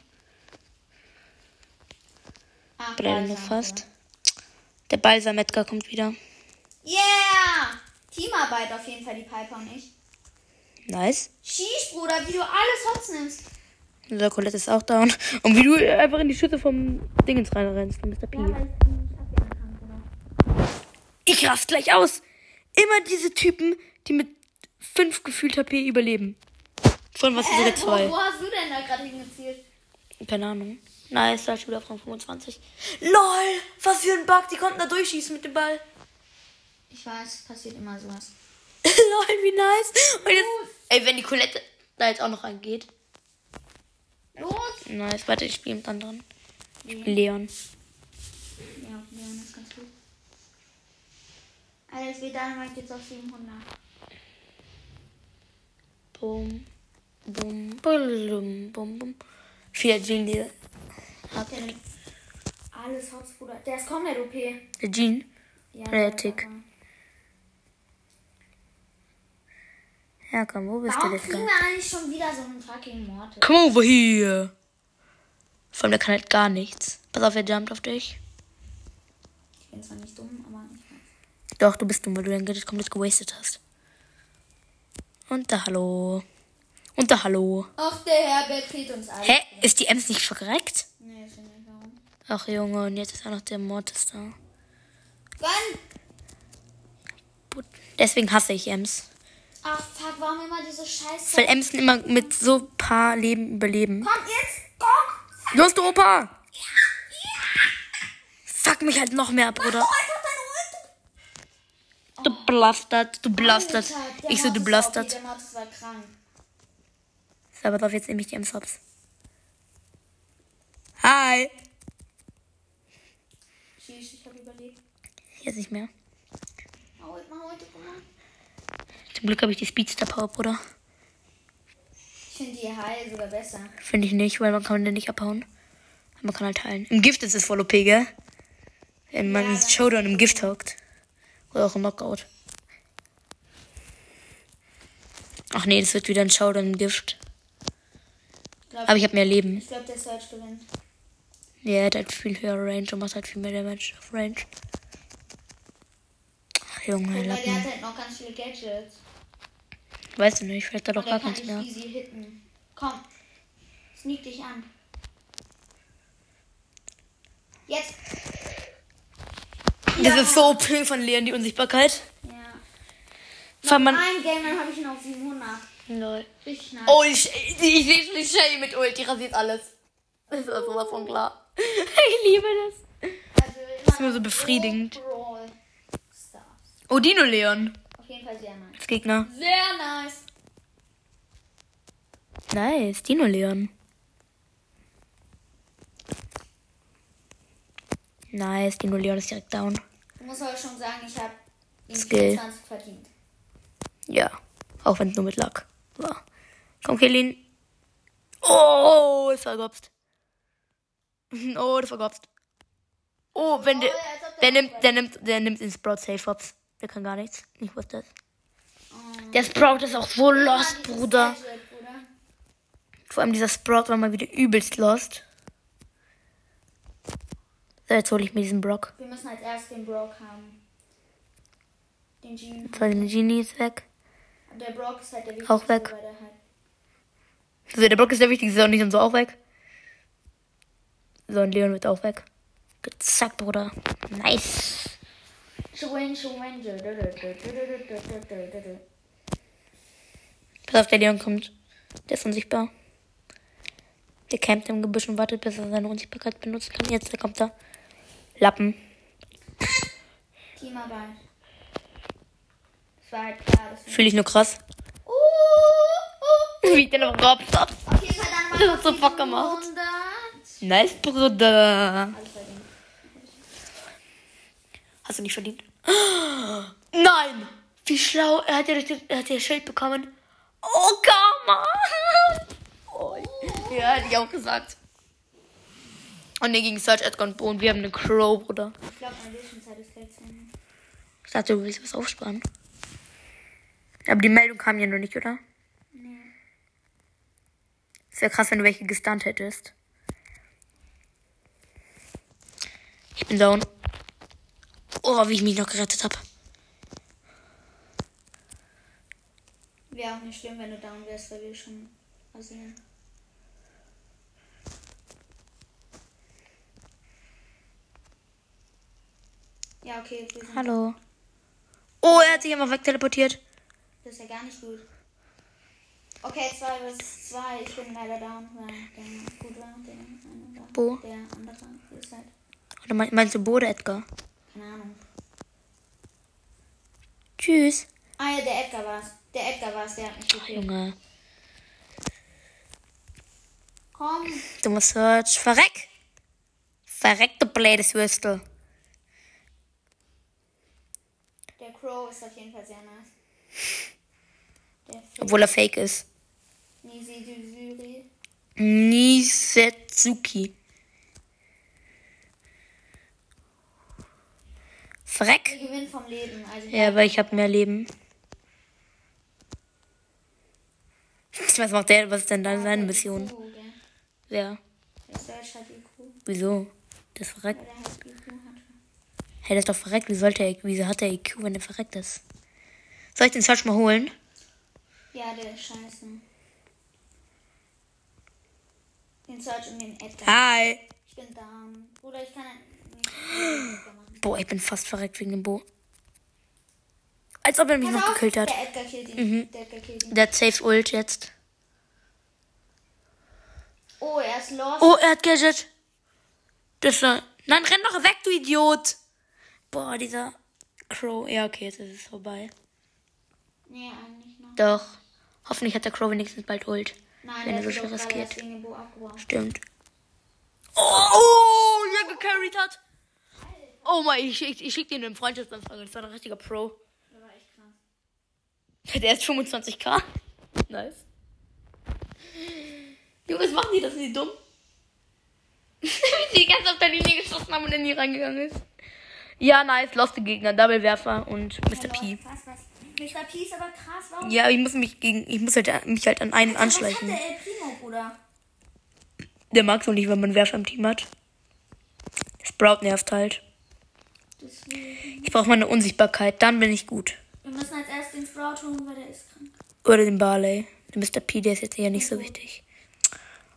Bleiben noch Balsam, fast. Der Balsam Edgar kommt wieder. Yeah! Teamarbeit auf jeden Fall, die Piper und ich. Nice. Sheesh, Bruder, wie du alles hops nimmst. Der Colette ist auch down. Und wie du einfach in die Schüsse vom Dingens reinrennst, Mr. P. Ich rast gleich aus. Immer diese Typen, die mit 5 gefühlt HP überleben. Von was sogar Äh, wo, 2. wo hast du denn da gerade hingezielt? Keine Ahnung. Nice, da ist wieder von 25. LOL, was für ein Bug. Die konnten da durchschießen mit dem Ball. Ich weiß, passiert immer sowas. LOL, wie nice. Und jetzt, ey, wenn die Colette da jetzt auch noch angeht. Los! Nice, warte, ich spiele mit anderen. Ich spiele Leon. Ja, Leon ist ganz gut. Alex, wie Dynamite jetzt auf 700. Bum, bum, bum, bum, bum. Viel Jean, hat Der alles Hops, Bruder. Der ist komplett OP. der Jean. Ja, Der Tick. Ja, komm, wo bist Warum du kriegen denn? wir eigentlich schon wieder so einen fucking Mortis? Komm over hier. Vor allem, der kann halt gar nichts. Pass auf, er jumpt auf dich. Ich bin zwar nicht dumm, aber ich weiß. Doch, du bist dumm, weil du dein Gadget komplett gewastet hast. Und da Hallo. Und da Hallo. Ach, der Herbert kriegt uns alle. Hä? Ist die Ems nicht verreckt? Nee, ich weiß nicht warum. Ach Junge, und jetzt ist auch noch der Mortis da. Put- Deswegen hasse ich Ems. Ach, fuck, warum immer diese Scheiße? Weil Ems immer mit so paar Leben überleben. Kommt jetzt! Komm! Los, du Opa! Fuck mich halt noch mehr Bruder. Oh, einfach deine Ult! Du blastert, du blastert. Alter, der Ich so, du blastert. OP, Der Mortis war krank. So, aber drauf, jetzt nehme ich die Ems hops. Hi. Ich hab überlebt. Jetzt nicht mehr. Zum Glück habe ich die Speedster Power, Bruder. Ich finde die Heil sogar besser. Finde ich nicht, weil man kann den nicht abhauen. Aber man kann halt heilen. Im Gift ist es voll OP, gell? Wenn man Ja, ins Showdown im Gift hockt. Oder auch im Knockout. Ach nee, das wird wieder ein Showdown im Gift. Glaub, Aber ich habe mehr Leben. ich glaube, der Search gewinnt. Ja, er hat halt viel höhere Range und macht halt viel mehr Damage auf Range. Ach Junge, Guck der hat halt noch ganz viele Gadgets. Weißt du nicht, vielleicht hat er doch gar keins mehr. easy hitten. Komm. Sneak dich an. Jetzt. Das ist so OP von Leon, die Unsichtbarkeit. Ja. Allem Noch man. ein Game, dann habe ich ihn auf 700. Lol. Richtig nice. Oh, ich, ich, ich sehe schon die Shelly mit Ult, die rasiert alles. Das ist sowas von klar. Ich liebe das. Also ist immer so befriedigend. Oh, Dino Leon. Auf jeden Fall sehr nice. Als Gegner. Sehr nice. Nice, Dino Leon. Nice, Dino Leon ist direkt down. Ich muss aber schon sagen, ich habe ihn Skill. 24 verdient. Ja, auch wenn es nur mit Lack war. Komm, kill ihn. Oh, ist vergobst. Oh, das vergobst. Oh, wenn der, ob der nimmt, der nimmt, der nimmt den Sprout safe hops. Der kann gar nichts. Ich wusste das. Der Sprout ist auch so lost, Bruder. Vor allem dieser Sprout war mal wieder übelst lost. So, jetzt hole ich mir diesen Brock. Wir müssen als erstes den Brock haben. Den Gene. So, der Genie ist weg. Der Brock ist halt der wichtigste. Auch weg. Der halt also der Brock ist der wichtigste und nicht und so auch weg. So, und Leon wird auch weg. Gezackt, Bruder. Nice. Pass auf, der Leon kommt. Der ist unsichtbar. Der campt im Gebüsch und wartet, bis er seine Unsichtbarkeit benutzen kann. Jetzt, kommt er. Lappen. Klimaball. War klar. Fühle ich nur krass. uh, uh, Wie ich den auf Robs ab. uh. Auf jeden Fall dann Das hat so Bock gemacht. 100. Nice, Bruder. Alles verdient. Hast du nicht verdient? Nein! Wie schlau. Er hat ja, das- er hat ja Schild bekommen. Oh, Karma! Oh, ja, hätte ich auch gesagt. Und dann gegen Search, Edgar und Bo und wir haben eine Crow, Bruder. Ich glaube, meine Vision-Zeit ist gleich zu Ende. Ich dachte, du willst was aufsparen. Aber die Meldung kam ja noch nicht, oder? Nee. Es wäre krass, wenn du welche gestunt hättest. Ich bin down. Oh, wie ich mich noch gerettet habe. Wäre auch nicht schlimm, wenn du down wärst, weil wir schon rasieren. Ja, okay, wir sind. Hallo. Oh, er hat sich einfach wegteleportiert. Das ist ja gar nicht gut. Okay, 2 bis 2. Ich bin leider down, weil der gut war. Der war. Bo? Der andere ist halt. Oder mein- meinst du Bo oder Edgar? Keine Ahnung. Tschüss. Ah ja, der Edgar war's. Der Edgar war's, der hat mich gekillt. Junge. Komm. Du musst Search. Verreck! Verreck, du blödes Würstel. Der Crow ist auf jeden Fall sehr nice. Obwohl er fake ist. Nisetsuki. Vom Leben. Also Ja, weil ich habe mehr Leben. Was macht der? Was ist denn dann seine Mission? IQ, Wieso? Das ist verreckt. halt IQ hat. Hey, das ist doch verreckt. Wie sollte er, wieso hat er IQ, wenn er verreckt ist? Soll ich den Search mal holen? Ja, der ist scheiße. Den Search und den Edgar. Hi. Ich bin down. Bruder, ich kann halt nicht Edgar machen. Boah, ich bin fast verreckt wegen dem Bo. Als ob er mich Pass noch auf, gekillt hat. Der Edgar killt ihn. Der Edgar killt ihn. Der hat safe Ult jetzt. Oh, er ist lost. Oh, er hat Gadget. Das war. Nein, renn doch weg, du Idiot. Boah, dieser Crow. Ja, okay, jetzt ist es vorbei. Nee, eigentlich noch. Doch. Hoffentlich hat der Crow wenigstens bald Ult. Nein, wenn er so schnell riskiert. Stimmt. Oh, oh ja, gecarried hat. Oh mein, ich, ich, ich schick dir eine Freundschaftsanfrage. Das war ein richtiger Pro. Der war echt krass. Der ist 25k. Nice. Junge, was machen die? Das sind die dumm. Wie sie ganz auf der Linie geschossen haben und in die reingegangen ist. Ja, nice. Loste Gegner. Double Werfer und Mr. P. Krass, was? Mr. P ist aber krass. Warum? Ja, ich muss mich gegen, ich muss halt, mich halt an einen anschleichen. Was hat der El Primo, Bruder? Der mag so nicht, wenn man Werfer im Team hat. Sprout nervt halt. Deswegen. Ich brauche mal eine Unsichtbarkeit, dann bin ich gut. Wir müssen als erstes den Sprout holen, weil der ist krank. Oder den Barley. Der Mr. P, der ist jetzt eher nicht so wichtig.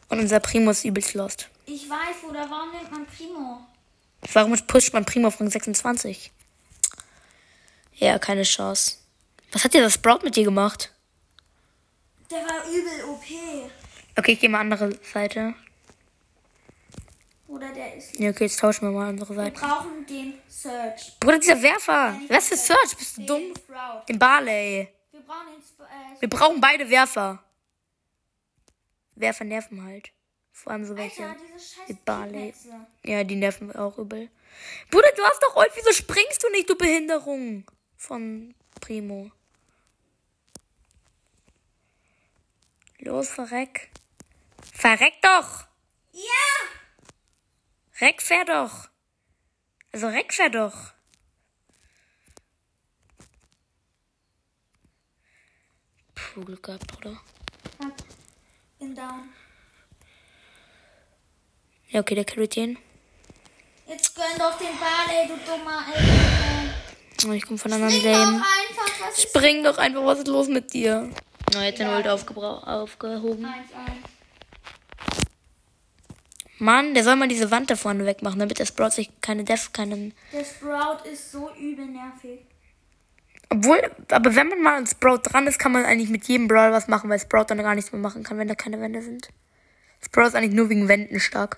Und unser Primo ist übelst lost. Ich weiß, Bruder, warum nimmt man Primo? Warum pusht man Primo auf Rang 26? Ja, keine Chance. Was hat dir das Sprout mit dir gemacht? Der war übel OP. Okay, ich gehe mal andere Seite. Oder der ist. Ja, okay, jetzt tauschen wir mal andere Wir Seite. brauchen den Search. Bruder, dieser Werfer. Was für Search? Bist du dumm? Sprout. Den Barley. Wir brauchen den Sp äh, Wir brauchen beide Werfer. Werfer nerven halt. Vor allem so welche. Alter, Die Barley. Ja, die nerven auch übel. Bruder, du hast doch Ult. Wieso springst du nicht, du Behinderung? Von Primo. Los, verreck. Verreck doch! Ja! Reck, fahr doch! Also, Reck, fahr doch! Puh, Glück gehabt, Bruder. Fuck. Bin down. Ja, okay, der carryt den. Jetzt gönn doch den Barley, du dummer Ey. Oh, Ich komme von anderen Lane. Spring doch einfach, was ist los mit dir? Oh, jetzt den. Ult aufgehoben. 1-1. Mann, der soll mal diese Wand da vorne wegmachen, damit der Sprout sich keine Def, keinen. Der Sprout ist so übel nervig. Obwohl, aber wenn man mal an Sprout dran ist, kann man eigentlich mit jedem Brawl was machen, weil Sprout dann gar nichts mehr machen kann, wenn da keine Wände sind. Sprout ist eigentlich nur wegen Wänden stark.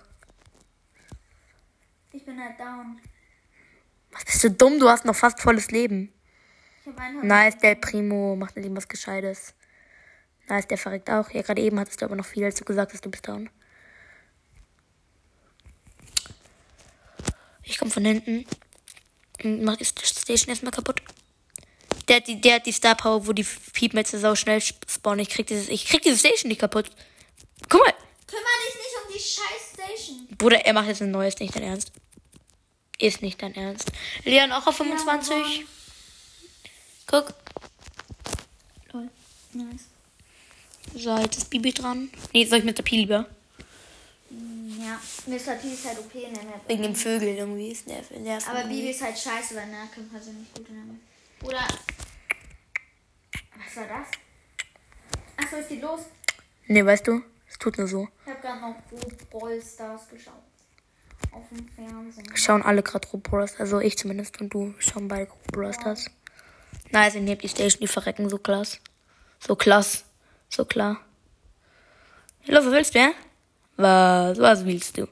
Ich bin halt down. Was bist du dumm? Du hast noch fast volles Leben. Ich hab einen Nice, der Primo macht endlich was Gescheites. Nice, der verreckt auch. Ja, gerade eben hattest du aber noch viel, als du gesagt hast, du bist down. Ich komme von hinten. Und mach die Station erstmal kaputt. Der hat die, der hat die Star Power, wo die Piepmetze sau schnell spawnen. Ich krieg dieses, ich krieg diese Station nicht kaputt. Guck mal. Kümmer dich nicht um die scheiß Station. Bruder, er macht jetzt ein neues, nicht dein Ernst. Ist nicht dein Ernst. Leon auch auf 25. Guck. Toll. Nice. So, jetzt ist Bibi dran. Nee, soll ich mit der Pi lieber? Ja, Mr. P ist halt OP in der Map. Wegen den Vögeln irgendwie. Ist nerv, nerv Aber Bibi ist halt scheiße, weil Nahkämpfer sind nicht gut in der Map. Oder. Was war das? Achso, ist die los? Nee, weißt du? Es tut nur so. Ich hab gerade noch Brawl Stars geschaut. Auf dem Fernsehen. Schauen alle gerade Robros, also ich zumindest und du schauen beide Robros das. Nice, und ihr habt die Station, die verrecken so klass. So klass. So klar. Hallo, was willst du, ja? Was, was willst du?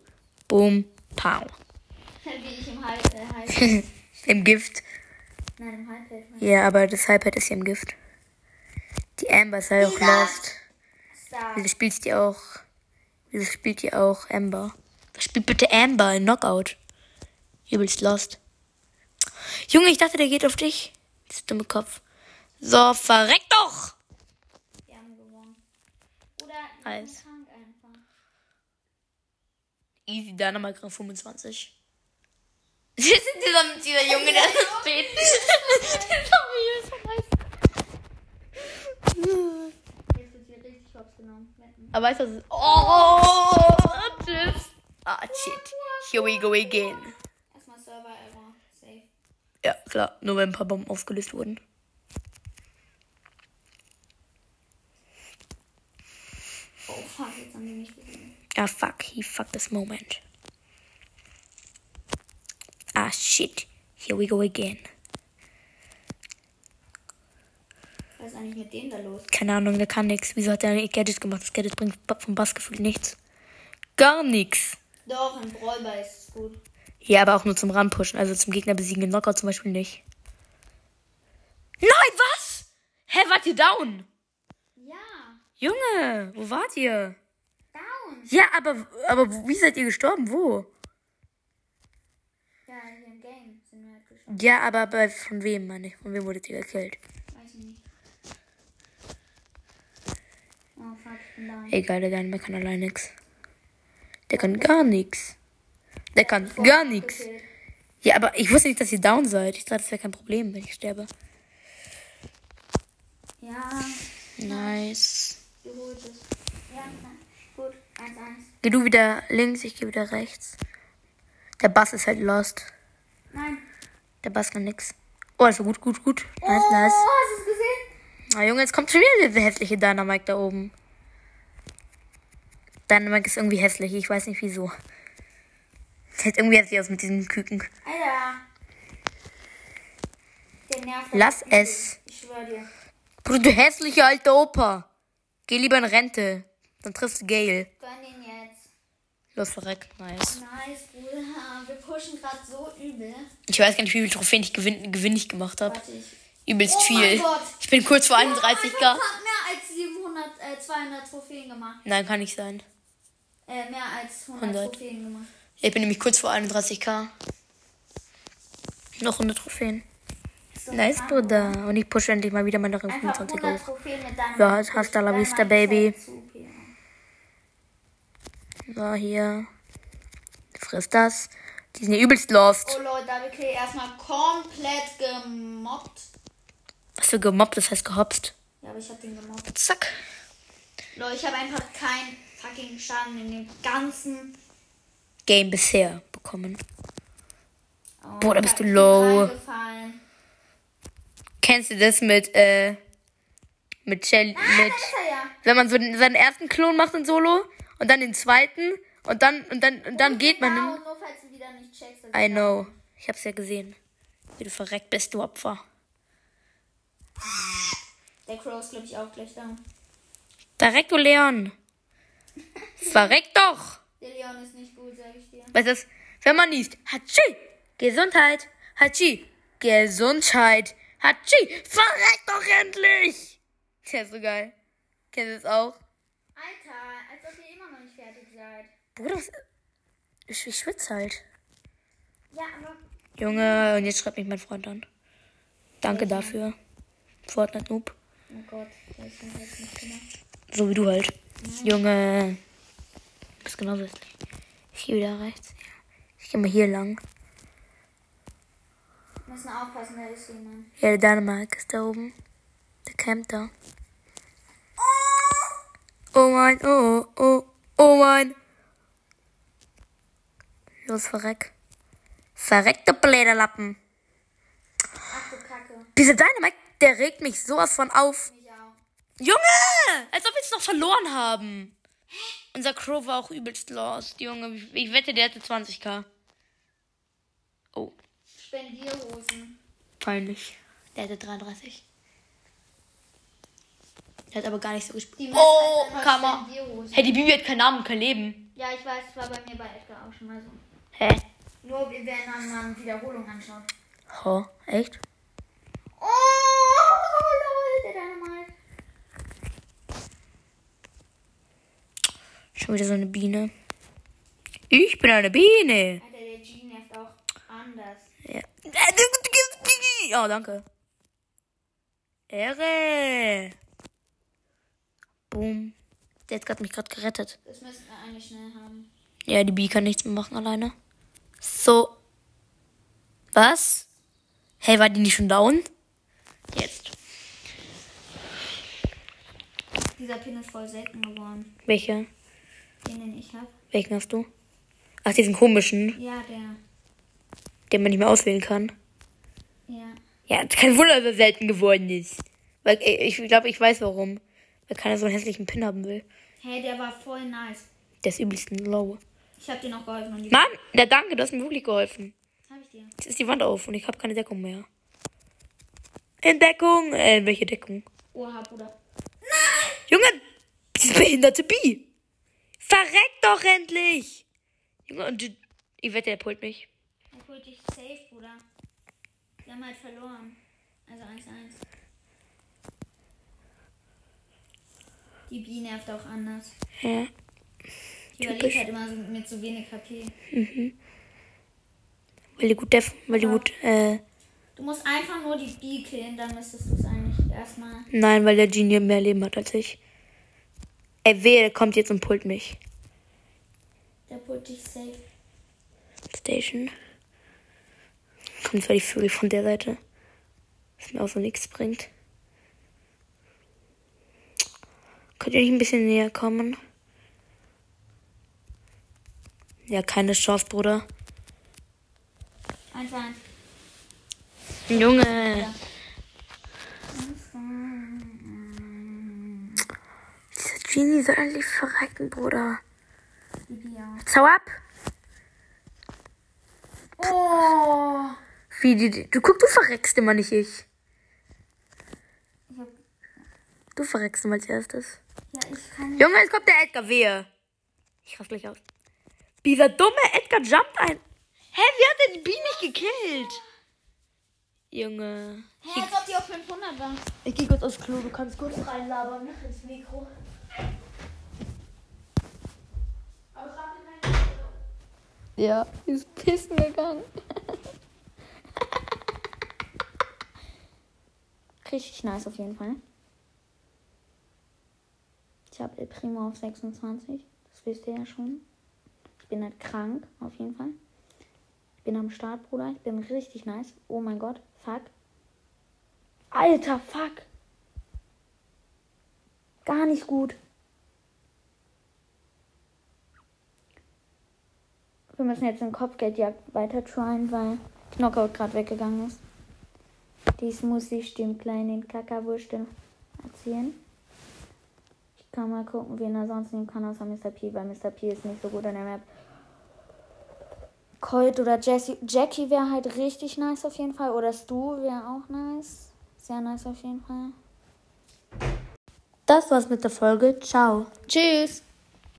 Boom, pow. Wie ich im Halb, äh, Im Gift. Nein, im Halbfeld. Ja, aber das Halbheit ist ja im Gift. Die Amber ist halt auch lost. Wieso spielt die auch? Wieso spielt die auch Amber? Was spielt bitte Amber in Knockout? Übelst lost. Junge, ich dachte, der geht auf dich. Dieser dumme Kopf. So, verreck doch! Wir haben gewonnen. Oder die Nice. sind. Easy Dynamite Rang 25. Das ist dieser, dieser Junge, der wird hier richtig hops genommen. Aber weißt du? Oh, tschüss. Ah, shit. Here we go again. Erstmal Server Error. Safe. Ja, klar. Nur wenn ein paar Bomben aufgelöst wurden. Oh fuck, jetzt haben die mich gesehen. Ah, fuck. He fucked this moment. Ah, shit. Here we go again. Was ist eigentlich mit dem da los? Keine Ahnung, der kann nix. Wieso hat der ein Gadget gemacht? Das Gadget bringt vom Bassgefühl nichts. Gar nix. Doch, im Brawlball ist gut. Ja, aber auch nur zum Ranpushen. Also zum Gegner besiegen. In Knockout zum Beispiel nicht. Nein, was? Hä, wart ihr down? Ja, Junge, wo wart ihr? Down. Ja, aber, aber wie seid ihr gestorben? Wo? Ja, hier im Game sind wir halt gestorben. Ja, aber bei, von wem, meine ich? Von wem wurdet ihr gekillt? Weiß ich nicht. Oh fuck, ich bin down. Egal, der Dynamite kann allein nix. Der kann gar nix. Der kann gar nix. Gekillt. Ja, aber ich wusste nicht, dass ihr down seid. Ich dachte, das wäre kein Problem, wenn ich sterbe. Ja, Nice. geholt ist. Ja, nein. Gut, 1-1. Geh du wieder links, ich gehe wieder rechts. Der Bass ist halt lost. Nein. Der Bass kann nix. Oh, also gut, gut, gut. Nice, oh, nice. hast du es gesehen? Na Junge, jetzt kommt schon wieder dieser hässliche Dynamite da oben. Dynamite ist irgendwie hässlich, ich weiß nicht wieso. Sieht irgendwie hässlich aus mit diesem Küken. Alter. Der nervt. Lass Ich es. Ich schwör dir. Bruder, du hässliche alte Opa. Geh lieber in Rente. Dann triffst du Gail. Gönn ihn jetzt. Los, verreck. Nice. Nice, Bruder. Wir pushen gerade so übel. Ich weiß gar nicht, wie viele Trophäen ich gewinn, gewinnig gemacht habe. Ich. Übelst Oh mein viel. Gott. Ich bin kurz vor Ich 31k. hab mehr als 700, äh, 200 Trophäen gemacht. Nein, kann nicht sein. Äh, mehr als 100, 100. Trophäen gemacht. Ich bin nämlich kurz vor 31k. Noch 100 Trophäen. Doch Nice, Bruder. Und ich pushe endlich mal wieder meine Rang Einfach 25 100 hoch. Ja, hasta la vista, baby. Oh So, hier. Friss das. Die sind ja übelst lost. Leute, da wird Klee erstmal komplett gemobbt. Was für gemobbt, das heißt gehopst. Ja, aber ich hab den gemobbt. Zack. Leute, ich habe einfach keinen fucking Schaden in dem ganzen. Game bisher bekommen. Oh, Boah, da bist du low. Kennst du das mit, äh, mit Shelly, Ah, mit, ja. wenn man so seinen ersten Klon macht in Solo und dann den zweiten und dann, und dann, und dann geht man Genau, nur du wieder nicht checkst. I ich know. Ich hab's ja gesehen. Wie du verreckt bist, du Opfer. Der Crow ist, glaube ich, auch gleich da. Verreckt, du Leon. Verreck doch! Der Leon ist nicht gut, sag ich dir. Was ist, wenn man liest? Hatschi! Gesundheit! Hatschi! Gesundheit! Hatschi! Verreck doch endlich! Der ist so geil. Kennst du es auch? Alter, als ob ihr immer noch seid. Bruder, ich, ich schwitze halt. Ja, aber. Junge, und jetzt schreibt mich mein Freund an. Danke dafür. Fortnite Noob. Oh Gott, ist schon halt nicht gemacht. So wie du halt. Junge. Du bist genauso hässlich. Ich gehe wieder rechts. Ich gehe mal hier lang. Wir müssen aufpassen, da ist jemand. Ja, der Dänemark ist da oben. Der campt da. Oh mein, oh, oh, oh mein. Los, verreck. Verreck, du blöder Lappen. Ach du Kacke. Dieser Dynamite, der regt mich sowas von auf. Junge! Als ob wir es noch verloren haben. Unser Crow war auch übelst lost, Junge. Ich, ich wette, der hatte 20k. Oh, Spendierhosen. peinlich. Der hatte 33. Der hat aber gar nicht so gespielt. Oh, Kammer. Hey, die Bibi hat keinen Namen kein Leben. Ja, ich weiß, es war bei mir bei Edgar auch schon mal so. Hä? Nur wenn man mal Wiederholung anschaut. Oh, echt? Oh, lol, der Dynamite. Schon wieder so eine Biene. Ich bin eine Biene. Alter, der G nervt auch anders. Ja. Oh, danke. Ehre. Boom. Der hat mich gerade gerettet. Das müssten wir eigentlich schnell haben. Ja, die Bi kann nichts mehr machen alleine. So. Was? Hey, war die nicht schon down? Jetzt. Dieser Pin ist voll selten geworden, Welche? den, den ich hab. Welchen hast du? Ach, diesen komischen, Ja, der. den man nicht mehr auswählen kann. Ja. Ja, kein Wunder, dass er selten geworden ist. Weil äh, ich glaube, ich weiß warum. Weil keiner so einen hässlichen Pin haben will. Hey, der war voll nice. Der ist übelst low. Ich hab dir noch geholfen und. Mann, ja danke, du hast mir wirklich geholfen. Hab ich dir. Jetzt ist die Wand auf und ich habe keine Deckung mehr. In Deckung? Äh, welche Deckung? Oha, Bruder. Junge, diese behinderte Bi. Verreck doch endlich. Junge, und du, ich wette, der pult mich. Er holt dich safe, Bruder. Wir haben halt verloren. Also 1-1. Die Bi nervt auch anders. Ja. Die überlebt halt immer so mit so wenig HP. Weil die gut def, weil die Ja. gut, äh, Du musst einfach nur die Bi killen, dann müsstest du es eigentlich erstmal. nein, weil der Genie mehr Leben hat als ich. Ey, wehe, der kommt jetzt und pult mich. Der pult dich safe. Station. Kommen zwar die Vögel von der Seite. Was mir auch so nichts bringt. Könnt ihr nicht ein bisschen näher kommen? Ja, keine Chance, Bruder. 1-1. Junge. Dieser Genie soll endlich verrecken, Bruder. Auch. Zau ab. Oh! Wie, die, die- du guck, du verreckst immer nicht ich. Du verreckst immer als erstes. Ja. Junge, jetzt kommt der Edgar, wehe. Ich raff gleich aus. Dieser dumme Edgar jumpt ein. Hä, wie hat die Biene nicht gekillt? Junge. Hä, als ob die auf 500 war. Ich geh kurz aufs Klo, du kannst kurz reinlabern ne, ins Mikro. Ja, ist pissen gegangen. Richtig nice auf jeden Fall. Ich habe El Primo auf 26. Das wisst ihr ja schon. Ich bin halt krank, auf jeden Fall. Ich bin am Start, Bruder. Ich bin richtig nice. Oh mein Gott. Fuck. Alter, fuck. Gar nicht gut. Wir müssen jetzt den Kopfgeldjagd weiter tryen, weil Knockout gerade weggegangen ist. Dies muss ich dem kleinen Kackerwurstel erzählen. Kann mal gucken, wen er sonst nehmen kann außer Mr. P, weil Mr. P ist nicht so gut an der Map. Colt oder Jessie. Jackie wäre halt richtig nice auf jeden Fall. Oder Stu wäre auch nice. Sehr nice auf jeden Fall. Das war's mit der Folge. Ciao. Tschüss.